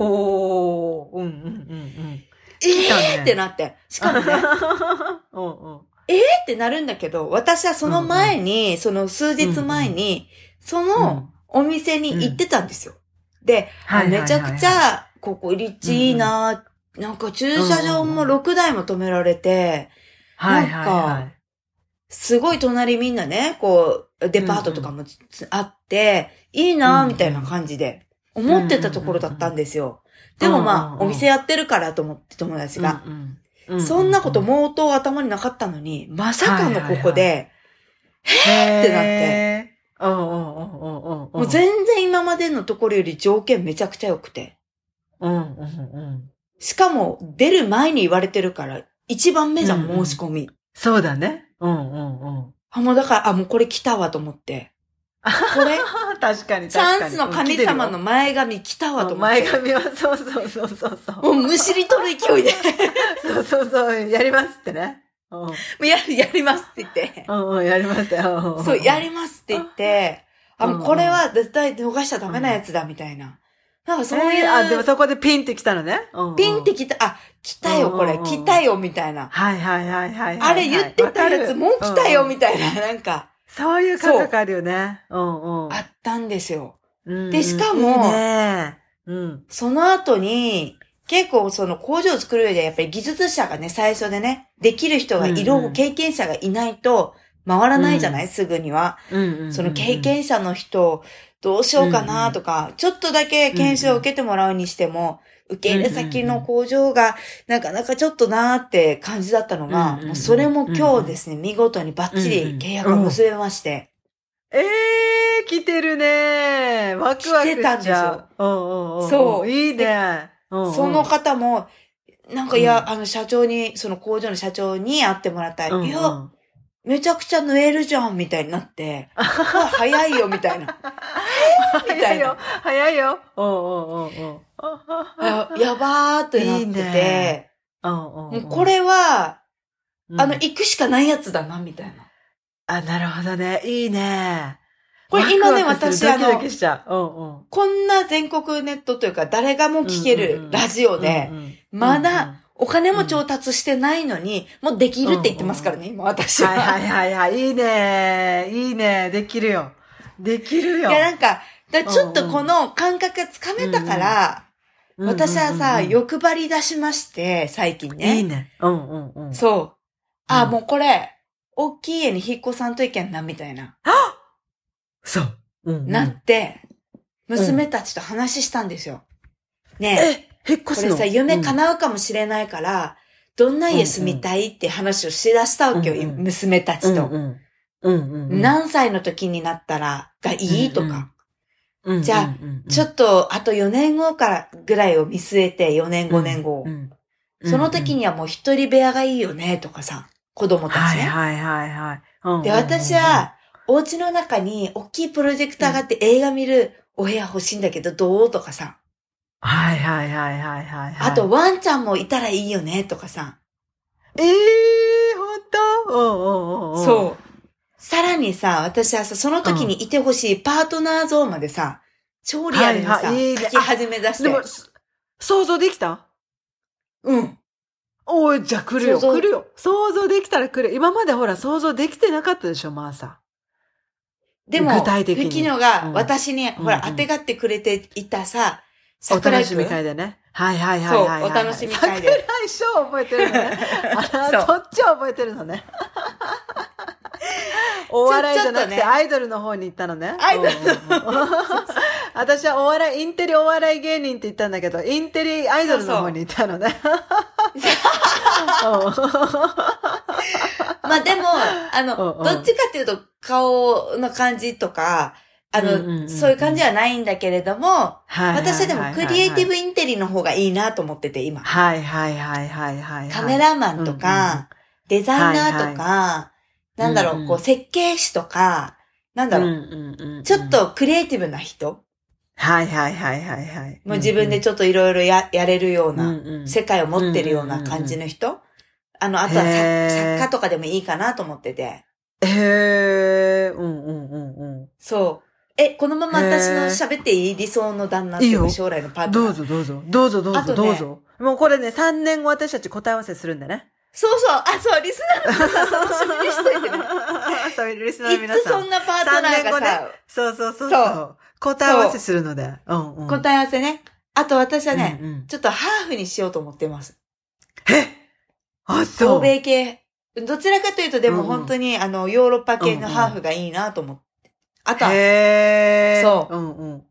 ー。うんうんうんうん。えーってなって。しかもね、うんうん。えってなるんだけど、私はその前に、その数日前に、そのお店に行ってたんですよ。で、めちゃくちゃ、ここ立地いいな、なんか駐車場も6台も止められて、なんすごい隣みんなね、こう、デパートとかもつあって、いいなうんみたいな感じで、思ってたところだったんですよ。でもうんうんまあ、うんお店やってるからと思って友達い。が。うんうん、そんなことももうと頭になかったのに、まさかのここはいで、ってなって。うんうんうんうんうん。もう全然今までのところより条件めちゃくちゃ良くて。うんうんうん。しかも、出る前に言われてるから、一番目じゃん、うんうん申し込み。そうだね。うんうんうん。あ、もうだから、あ、もうこれ来たわと思って。これ、確かに確かに。チャンスの神様の前髪来たわと思って。前髪は、そうそうそうそうそう。もうむしり取る勢いで、そうそうそう、やりますってね。うんもうや、やりますって言って。うんうん、やりましたよ。そう、やりますって言って、あ、もうこれうんは絶対逃しちゃダメなやつだ、みたいな。なんかそういう、えーあ、でもそこでピンってきたのね。うんうんピンって来た、あ、来たよ、これ、うんうん来たよ、みたいな。はいはいはいはいはい。あれ言ってたやつ、もう来たよ、みたいな、なんか、そういう感覚あるよね。うんうん。あったんですよ。うんでしかもいいねうん。その後に、結構その工場を作る上でやっぱり技術者がね、最初でね、できる人がいる、うんうん経験者がいないと回らないじゃない、すぐには。うんうんうん。その経験者の人、どうしようかなとか、ちょっとだけ研修を受けてもらうにしても、受け入れ先の工場がなかなかちょっとなーって感じだったのが、うんうんもうそれも今日ですね、見事にバッチリ契約を結べまして、ええー、来てるねワクワクしちゃう。来てたんですよ。うんうんうん。そう。いいね。うんうん。その方も、なんかいや、うん。あの社長に、その工場の社長に会ってもらったら、うんうんいや、めちゃくちゃ縫えるじゃん、みたいになって、あ早いよ、みたいな。みたいな早いよ。早いよ。うんうんうんうん。あやばーってなってて、いいねうんうんもうんうこれは、うんあの、行くしかないやつだな、みたいな。あ、なるほどね。いいね。これ今ね、私、あの。こんな全国ネットというか、誰がも聞けるラジオで、まだ、お金も調達してないのに、もうできるって言ってますからね、今私は。はいはいはいはい。いいね。いいね。できるよ。できるよ。いや、なんか、だからちょっとこの感覚がつかめたから、うん私はさ、うんうんうん欲張り出しまして、最近ね。いいね。うんうんうん。そう。あ、うんもうこれ、大きい家に引っ越さんといけんな、みたいな。そう。うんうんなって、娘たちと話したんですよ。ねえ、引っ越すの？これさ、夢叶うかもしれないから、どんな家住みたいって話をしだしたわけよ、娘たちと。何歳の時になったらがいいとか。うんじゃあちょっと、あと4年後からぐらいを見据えて、4年5年後。その時にはもう一人部屋がいいよね、とかさ、子供たちね。はいはいはいはい。で、私は、お家の中に大きいプロジェクターがあって映画見るお部屋欲しいんだけど、どう？とかさ。はいはいはいはいはい、はい。あと、、ワンちゃんもいたらいいよね、とかさ。ええー、本当うんうんうんうん。そう。さらにさ、私はさ、その時にいてほしいパートナーゾーンまでさ、超リアルにさ、はいはいき始め出して。でも、す想像できた？うん。おい、じゃあ来るよ、来るよ。想像できたら来る。今までほら、想像できてなかったでしょ、マーサ。でも、具体的に吹きのがうん私に、ほら、うんうん当てがってくれていたさ、お楽しみ会でね。はいはいはいはいはい、お楽しみ会で桜井翔覚えてるのね。あらそうそっちを覚えてるのね。お笑いじゃなくてアイドルの方に行ったのね。アイドル 私はお笑い、インテリお笑い芸人って言ったんだけど、インテリアイドルの方に行ったのね。まあでも、あの、どっちかっていうと、顔の感じとか、あの、うんうんうんうん。そういう感じはないんだけれども、はい私はでもクリエイティブインテリの方がいいなと思ってて、今。はいはいはいはいはい。カメラマンとか、デザイナーとか、なんだろう、うんうん。こう、設計士とか、なんだろう、うんうんうんうん。ちょっ、とクリエイティブな人、はいはいはいはいはい。もう自分でちょっといろいろややれるような、うんうん。世界を持ってるような感じの人、あの、あとは作作家とかでもいいかなと思ってて。へえ、うんうんうんうそう。え、このまま私の喋っていい理想の旦那っていいよ将来のパーん。トナー。どうぞどうぞ、どうぞどうぞどうぞ。もうこれね、3年後私たち答え合わせするんでね。そうそう、あ、そう、リスナーの皆さん楽しみにしといてね。そう、リスナーのい皆さん。つそんなパートナーがさ、そうそうそうそそう。答え合わせするので。うんうん。答え合わせね。あと私はね、うんうんちょっとハーフにしようと思ってます。え？あ、そう。欧米系。どちらかというと、でもうんうん本当に、あの、ヨーロッパ系のハーフがいいなと思って。あとは、そううんうん。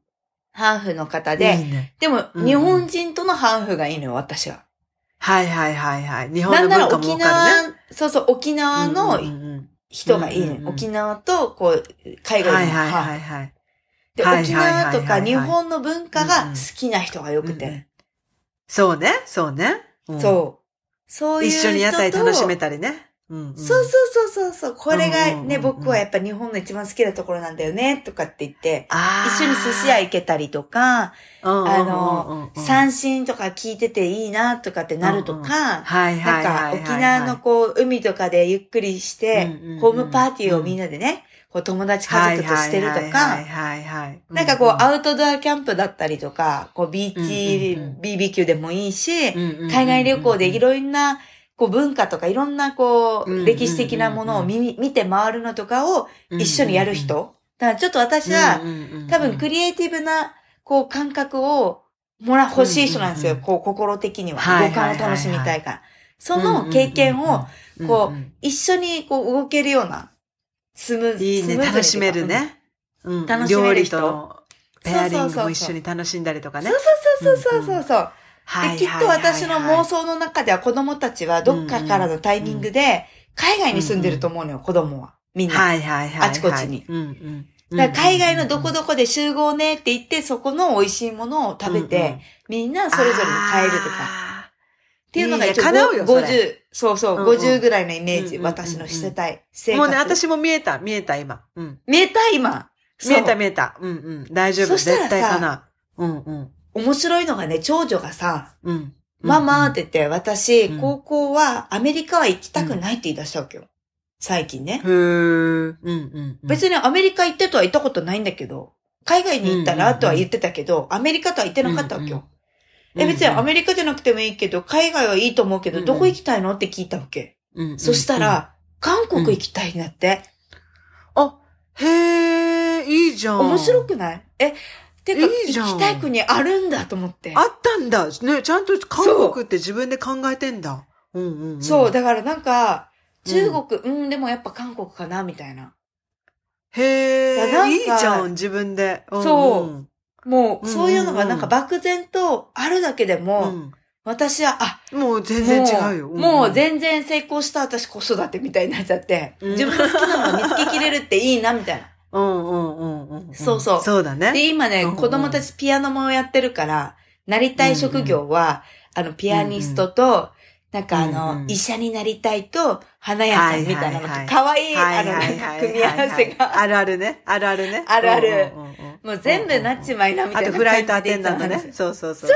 ハーフの方いで、いね。でも、日本人とのハーフがいいのよ、私は。はいはいはいはい。日本のなんなら文化もかるね。縄、そうそう、沖縄のうんうんうん人がいいねうんうんうん沖縄と、こう、海外はいはいのハーフ。はいはい。で、はいはい沖縄とか日本の文化が好きな人がよくて。うんうんそうね、そうね。うんそう。そういう一人と。緒に屋台楽しめたりね。うんうん。そうそうそうそうそう。これがうんうんうんうんね、僕はやっぱ日本の一番好きなところなんだよね、とかって言って、一緒に寿司屋行けたりとか、うんうんうんうんあの、三振とか聞いてていいな、とかってなるとか、はいなんか。沖縄のこう、海とかでゆっくりしてうんうんうん、ホームパーティーをみんなでね、こう友達家族としてるとはいか。なんかこう、アアウトドアキャンプだったりとか、こう、ビーチうんうんうん BBQ でもいいし、海海外旅行でいろんな、こう、文化とかいろんな、こう歴史的なものを見に見て回るのとかを一緒にやる人。だからちょっと私は、多分クリリエイティブな、こう、感覚をもら、欲しい人なんですよ。こう、心的には。はい五感を楽しみたいから。その経験を、こう一緒にこう、動けるような、スムーズいいね、楽しめる。ね。うん楽しめる人料理とのペアリングも一緒に楽しんだりとかねそう。そうそうそうそうそう。はいで、きっと私の妄想の中では子供たちはどっかからのタイミングで海外に住んでると思うのよ、子供は。みんな。はいはいはいはい。あちこちに海外のどこどこで集合ねって言って、そこの美味しいものを食べて、みんなそれぞれに帰るとか。あっていうのが一応叶うよそれ50、そうそう、うんうん50ぐらいのイメージ、私のしてたいもうね、私も見えた、見えた今。うん。見えた今。見えた見えた。うんうん。大丈夫。絶対かな。うんうん。面白いのがね、長女がさ、うん。ママって言って、私、うん高校はアメリカは行きたくないって言い出したわけよ。最近ね。へー。うんうん。別にアメリカ行ってとは言ったことないんだけど、海外に行ったらとは言ってたけど、アメリカとは言ってなかったわけよ。え、別にアメリカじゃなくてもいいけど、海外はいいと思うけど、うんどこ行きたいのって聞いたわけ。リそした、ら、韓国行きたいんだって。あ、へー、いいじゃん。面白くない？え、てか、いいじゃん行きたい国あるんだと思って。あったんだ。ね、ちゃんと韓国って自分で考えてんだ。うんうんうん。そう、だからなんか、うん中国、うん、でもやっぱ韓国かな、みたいな。へー、いいいじゃん、自分で。んそうもう、うんそういうのがなんか漠然とあるだけでうも、ん。私は、あ、もう全然違うよ。もう全然成功した私子育てみたいになっちゃって、うん自分の好きなのを見つけきれるっていいな、みたいな。うんうんうんうん。そうそうそうだね。で、今ね、うんうん子供たちピアノもやってるから、なりたい職業は、あの、ピアニストと、なんかあの、うんうん医者になりたいと、花屋さんみたいなのはいはいはいかわいい、はいあの、組み合わせが、あるあるね。あるあるね。あるあるうんうんうんうんもう全部なっちまいなみたいな。あとフライトアテンダントね。そうそうそうそう。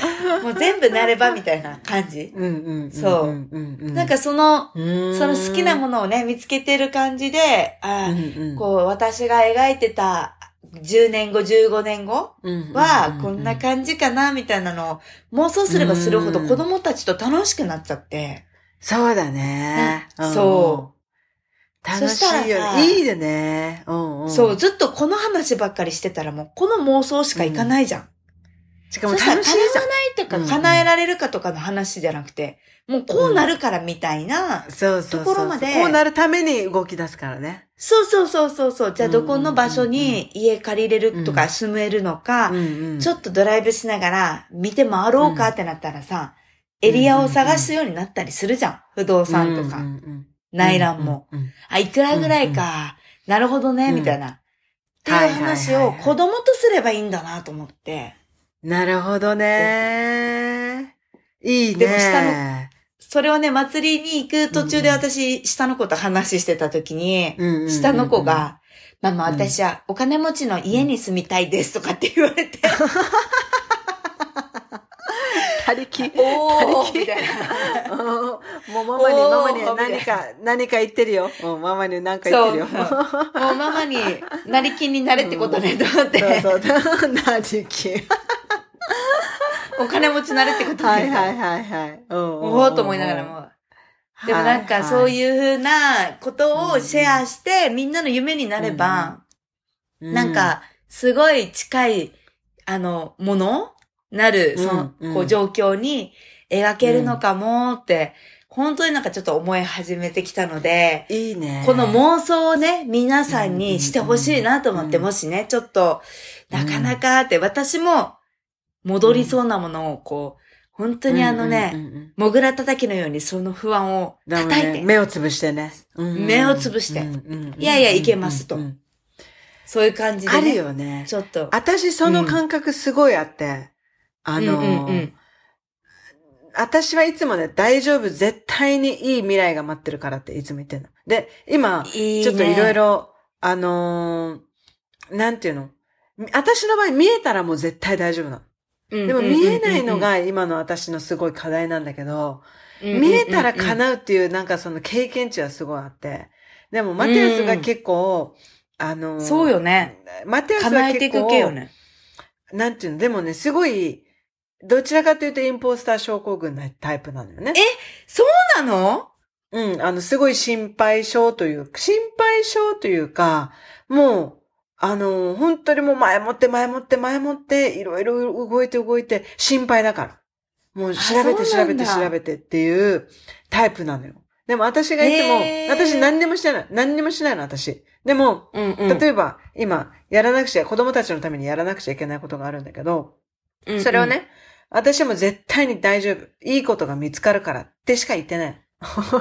もう全部なればみたいな感じ？うんうんうん。そう。なんかその、その好きなものをね、見つけてる感じで、あうんーうん、こう、私が描いてた10年後、15年後は、こんな感じかな、みたいなのを妄想すればするほどうん子供たちと楽しくなっちゃって。そうだね。ねそう楽しいよ。いいよね。そう、。ずっとこの話ばっかりしてたらもう、この妄想しかいかないじゃん。しかも楽しいじゃん。とか叶えられるかとかの話じゃなくて、もうこうなるからみたいな、そうそうそう。ところまでこうなるために動き出すからね。そうそうそうそうそう、じゃあどこの場所に家借りれるとかうん住めるのか。ちょっとドライブしながら見て回ろうかってなったらさ、エリアを探すようになったりするじゃん。不動産とか、内覧も。。あ、いくらぐらいか、なるほどね、うんみたいな。っていう話を子供とすればいいんだなと思って。なるほどね。いいね。でも下のそれをね、祭りに行く途中で私、下の子と話してた時に、下の子、が、ママ、うん私はお金持ちの家に住みたいですとかって言われて、他力。おーみたいな。う んもうママに、ママに何か、何か言ってるよ。うんママに何か言ってるよ。もうママになりきになれってことね、と思って。そうそう。何き。お金持ちなれってことね。はいはいはいはい。うんおおと思いながらも。でもなんかそうういうふうなことをシェアして、みんなの夢になれば、んなん、か、すごい近い、あの、ものなる、その、こう、状況に描けるのかもって、本当になんかちょっと思い始めてきたので、いいね。この妄想をね、皆さんにしてほしいなと思って、うんもしね、ちょっと、なかなかって、私も戻りそうなものを、こう、本当にあのね、うんうんうんうんもぐら叩きのようにその不安を叩いて、ね目をつぶしてね。うん目をつぶして。うんうんうんいやいやいけますと。うんうんそういう感じであるね、よね。ちょっと、私その感覚すごいあって、あのうんうんうん私はいつもね、大丈夫、絶対にいい未来が待ってるからっていつも言ってんの。で、今、いいね。ちょっといろいろ、あのーなんていうの？私の場合見えたらもう絶対大丈夫なの。でも見えないの、が今の私のすごい課題なんだけど、見えたら叶うっていうなんかその経験値はすごいあって。でもマテウスが結構、あのーそうよね。マテウスは叶えてい結構、く系よね。なんていうの、でもね、すごい、どちらかというとインポスター症候群なタイプなのよね。そうなの？うん、あの、すごい心配性という、心配性というか、もう、あの、本当にもう前もって前もって前もって、いろいろ動いて動いて、心配だから。もう調べて調べて調べてっていうタイプなのよ。でも私がいつも、へー私何にもしてない。何にもしないの、私。でも、うんうん。例えば、今、やらなくちゃ、子供たちのためにやらなくちゃいけないことがあるんだけど、うんうんそれを。ね、私も絶対に大丈夫。いいことが見つかるからってしか言ってない。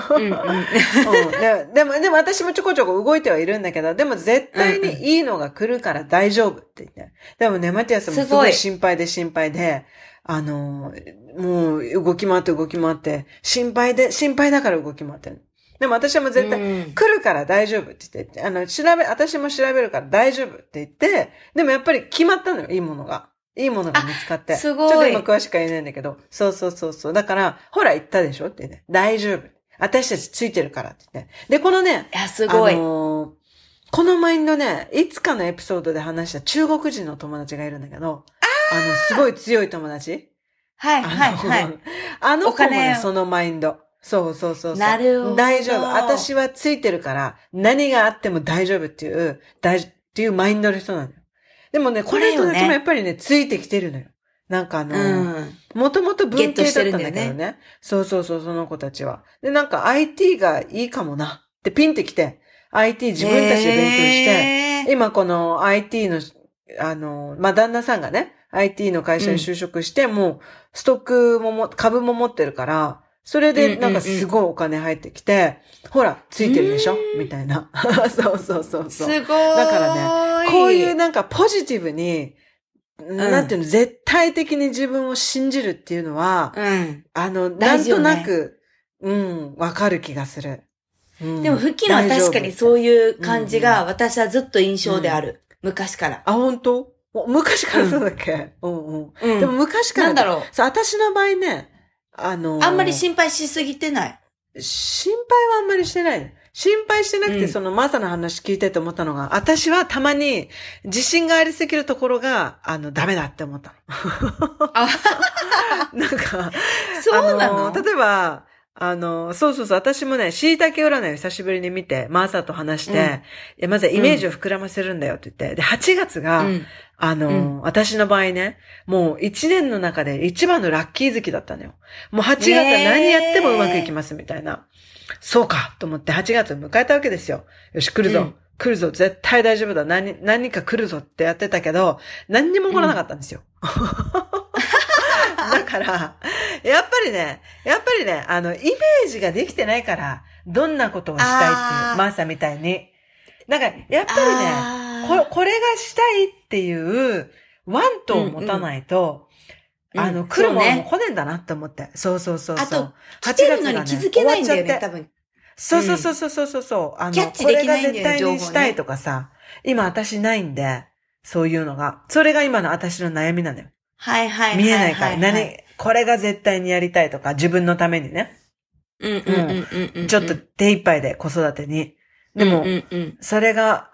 うんで でも、でも私もちょこちょこ動いてはいるんだけど、でも絶対にいいのが来るから大丈夫って言って。でもね、マティアスもすごい心配で心配で、あの、もう動き回って動き回って、心配で、心配だから動き回ってる。でも私はもう絶対、うん来るから大丈夫って言って、あの、調べ、私も調べるから大丈夫って言って、でもやっぱり決まったのよ、いいものが。いいものが見つかって。あすごいちょっと今詳しくは言えないんだけど、そうそうそうそう。だから、ほら言ったでしょ？って言って、大丈夫。私たちついてるからって言って。で、このね、いや、すごい。あのーこのマインドね、いつかのエピソードで話した中国人の友達がいるんだけど、あの、すごい強い友達？はい、はい、はい。あの子もね、そのマインド。そうそうそうそう。なるほど大丈夫。私はついてるから、何があっても大丈夫っていう、大っていうマインドの人なのよ。でもね、この人たちもやっぱりね、ついてきてるのよ。なんかあの、うん。もともと文系だったんだけどゲットしてるんだね。そうそうそう、その子たちは。で、なんか IT がいいかもなってピンってきて、IT 自分たちで勉強して、へー今この IT の、あの、まあ、旦那さんがね、IT の会社に就職して、もう、ストックもも、株も持ってるから、それでなんかすごいお金入ってきて、ほら、ついてるでしょ？みたいな。そうそうそうそう。すごい。だからね、こういうなんかポジティブに、なんていうの、絶対的に自分を信じるっていうのは、うん。あの、なんとなく、うん、わかる気がする。うんでも、付近は確かにう。そういう感じうんが、私はずっと印象である。昔から。あ、本当？お昔からそうだっけ、うん、うんうん。でも昔から。なんだろう、私の場合ね、あのあんまり心配しすぎてない？心配はあんまりしてない。心配してなくて、うんそのマサの話聞いてて思ったのが、私はたまに自信がありすぎるところが、あの、ダメだって思ったあ、の。なんか、そうなの？あ例えば、あの、そうそうそう、私もね、椎茸占いを久しぶりに見て、マーサと話して、うんまずはイメージを膨らませるんだよって言って、で、8月が、うん。あの、うん私の場合ね、もう1年の中で一番のラッキー月だったのよ。もう8月は何やってもうまくいきますみたいな。そうかと思って8月を迎えたわけですよ。よし、来るぞ。うん来るぞ。絶対大丈夫だ。何、何か来るぞってやってたけど、何にも来らなかったんですよ。だから、やっぱりね、やっぱりね、あの、イメージができてないから、どんなことをしたいっていうマーサみたいに。なんか、やっぱりね、これ、これがしたいっていう、ワントを持たないと、うんあの、うん来るものも来ねえんだなって思って。そうそうそうそう。あと、来てるのに気づけないんだよね、多分。そうそうそうそうそうそう。あの、キャッチできないんだよねこれが絶対にしたいとかさ、今私ないんで、そういうのが。それが今の私の悩みなのよ。はいはいはいはい。見えないから。はい何、これが絶対にやりたいとか、自分のためにね。うんうんうんうんうん。ちょっと手一杯で子育てに。でも、うんうんうん。それが、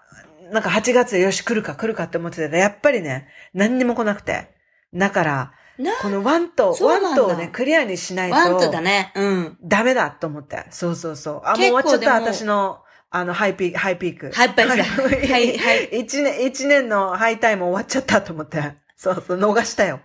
なんか8月よし来るか来るかって思ってたら、やっぱりね、何にも来なくて。だから、な、このワンと、ワンとをね、クリアにしないと、ワンとだね。うん。ダメだと思って。そうそうそう。あ、もう終わっちゃった、私の、あの、ハイピーク、ハイピーク。ハイピークだ はいはい一年、一年のハイタイム終わっちゃったと思って。そうそう、逃したよ。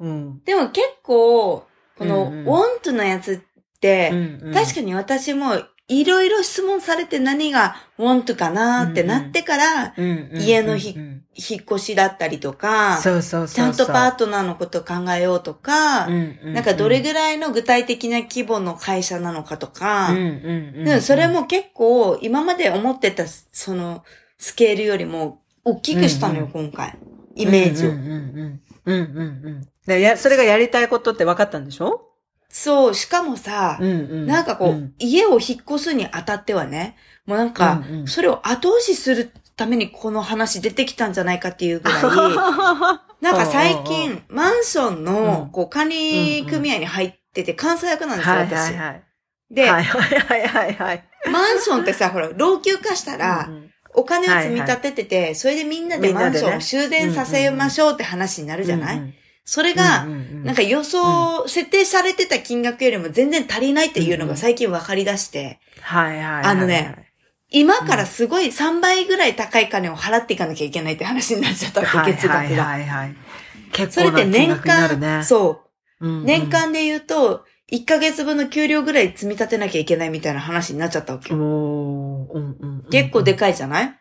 うん。でも結構、この、うんうん。ウォントのやつって、うん確かに私もいろいろ質問されて何がウォントかなってなってから、家の引っ越しだったりとか、そうそうそう。ちゃんとパートナーのこと考えようとか、なんかどれぐらいの具体的な規模の会社なのかとか、うんうんうんでもそれも結構今まで思ってたそのスケールよりも大きくしたのよ、今回。イメージを。うんうんうんうん。うんうんや、それがやりたいことって分かったんでしょ？そう、しかもさ、んうんなんかこう、ん家を引っ越すにあたってはね、もうなんか、うんうんそれを後押しするためにこの話出てきたんじゃないかっていうぐらい、なんか最近、マンションうのんこう管理組合に入ってて、監査役なんですよ、はい私。はいはい。で、はいはいはいはいはい。マンションってさ、ほら、老朽化したらう、んお金を積み立ててて、それでみんなでみんなでね。マンションを修繕させましょうって話になるじゃない、うんそれが、うんうんうんなんか予想、設定されてた金額よりも全然足りないっていうのが最近分かり出して、はいはいはいはい。あのね、今からすごい3倍ぐらい高い金を払っていかなきゃいけないって話になっちゃったわけ、はい月額が。はいはいはい。結それって年構な金額になる間、ね。そう、うんうん。年間で言うと、1ヶ月分の給料ぐらい積み立てなきゃいけないみたいな話になっちゃったわけよ。おーうんうんうん結構でかいじゃない？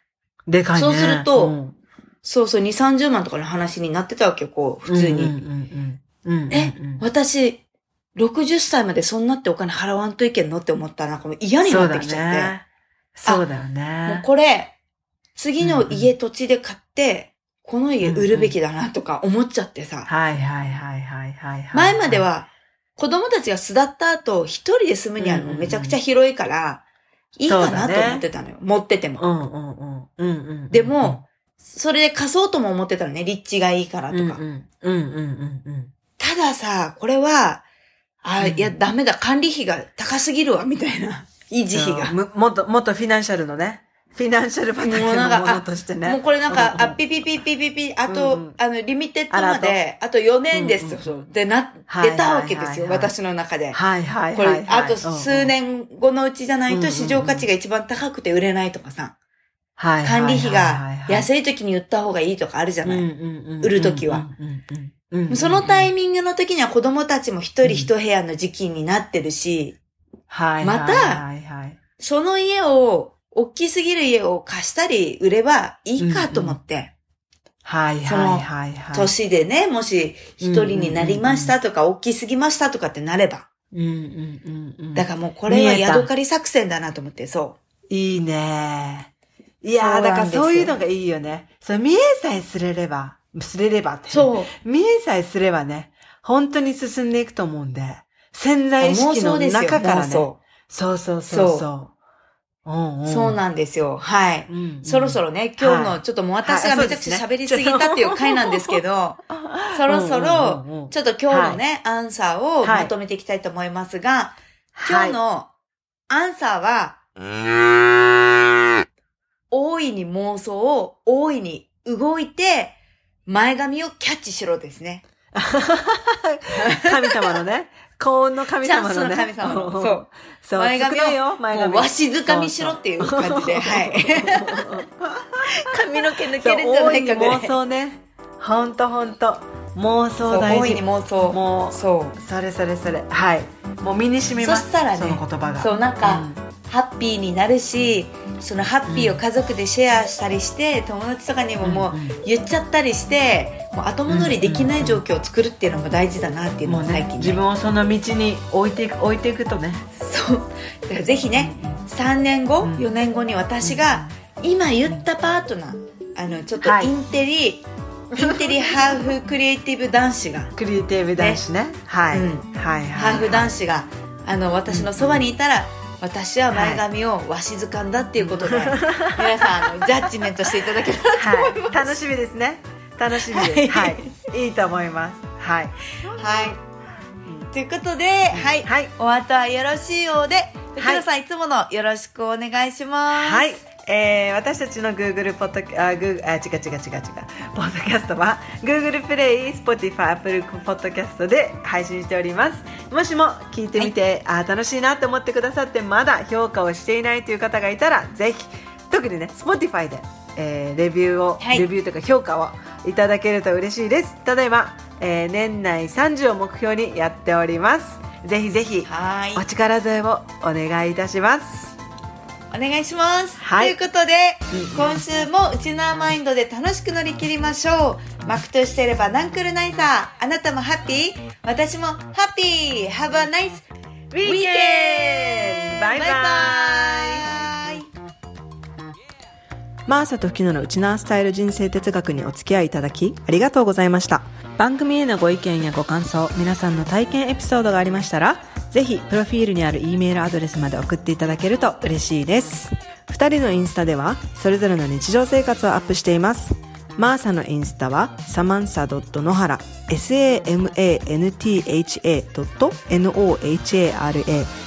でかいね。そうするとうんそうそう、2、30万とかの話になってたわけよ、こう、普通に。うんうんうんうんうんうんえ私、60歳までそんなってお金払わんといけんのって思ったらなんかもう嫌になってきちゃって。そうだよもうね。これ、次の家土地で買って、この家売るべきだなとか思っちゃってさ。はいはいはいはいはいはい。前まで、は、子供たちが巣立った後、一人で住むにはもうめちゃくちゃ広いから、いいかなと思ってたのよ。持ってても。でも、それで貸そうとも思ってたのね。立地がいいからとか。たださ、これは、あ、うんいや、ダメだ。管理費が高すぎるわ、みたいな。維持費が。むもっと、もっとフィナンシャルのね。フィナンシャル畑のものとしてね。もうこれなんか、あ、ピピピピピピ、あと、うんうん。あの、リミテッドまで、あと4年です。うんうんで、な、はい出たわけですよ、はいはいはい私の中で。はいはいこはいはい。れ、あと数年後のうちじゃないと市場価値が一番高くて売れないとかさ、はいはいはいはい、管理費がい安い時に売った方がいいとかあるじゃない。売売る時は。そのタイミングの時には子供たちも一人一部屋の時期になってるし、はいまたはいはい。その家を、大きすぎる家を貸したり売ればいいかと思って、はいはいはいはい。年でね、もし一人になりましたとか、大きすぎましたとかってなれば。うんうんうんうん。だからもうこれは見えた宿狩り作戦だなと思って、そいいね。いやー、だからそういうのがいいよね。そう、見えさえすれれば。すれればって。そう。見えさえすればね、本当に進んでいくと思うんで、潜在意識の中からね。妄想そうそうそうそう。うんうん、そうなんですよ。はい。うんうん。そろそろね、今日の、はいちょっともう私がめちゃくちゃはい喋りすぎたっていう回なんですけど、そろそろうんうんうん。うん、ちょっと今日のね、アンサーをはいまとめていきたいと思いますが、今はい。日のアンサーは、大いに妄想を大いに動いて、前髪をキャッチしろですね。神様のね、幸運の神様のね。チャンスの神様のそう。そう。前髪よ、前髪。もうわしづかみしろっていう感じで、はい。髪の毛抜けるんじゃないかぐらい。妄想ね。ほんとほんと。妄想大事。大いに妄想。もう、そう。それそれそれ。はい。もう身に染みます。そしたらねその言葉が。そうなんかうんハッピーになるしそのハッピーを家族でシェアしたりして、友達とかにももううんうん言っちゃったりしてもう後戻りできない状況を作るっていうのも大事だなっていうのも最近ね。自分をその道に置いていく、置いていくとね。そう。だからぜひね3年後、うん。4年後に私が今言ったパートナーあのちょっとはい。インテリ、インテリ ハーフクリエイティブ男子がクリエイティブ男子ね。はい、うん。はいはい。ハーフ男子。子があの私のそばにいたら、私は前髪をわしづかんだっていうことで、皆さんあのジャッジメントしていただけたらと思います。はい。楽しみですね。楽しみです。ははいい。いいと思います。はい。はい。ということで、はい。はいお後はよろしいようで、福田さん、い、つものよろしくお願いします。はい。えー、私たちの Google ポッドあ、グーあ、違う違う違う違う。ポッドキャストは Google プレイ、Spotify、Apple ポッドキャストで配信しております。もしも聞いてみて、あ楽しいなって思ってくださって、まだ評価をしていないという方がいたら、ぜひ、特にね、Spotify で、えーレビューを、はいレビューとか評価をいただけると嬉しいです。ただいま、えー年内30を目標にやっております。ぜひぜひ、はい。お力添えをお願いいたします。お願いします。はいということで、うんうん今週もうちなーマインドで楽しく乗り切りましょう。マクとしてればナンクルナイサー。あなたもハッピー？私もハッピー !Have a nice ウィーケンバイバイバイマーサとフキノのウチナースタイル人生哲学にお付き合いいただきありがとうございました。番組へのご意見やご感想皆さんの体験エピソードがありましたらぜひプロフィールにある E メールアドレスまで送っていただけると嬉しいです。2人のインスタではそれぞれの日常生活をアップしています。マーサのインスタはサマンサ野原 samantha.nohara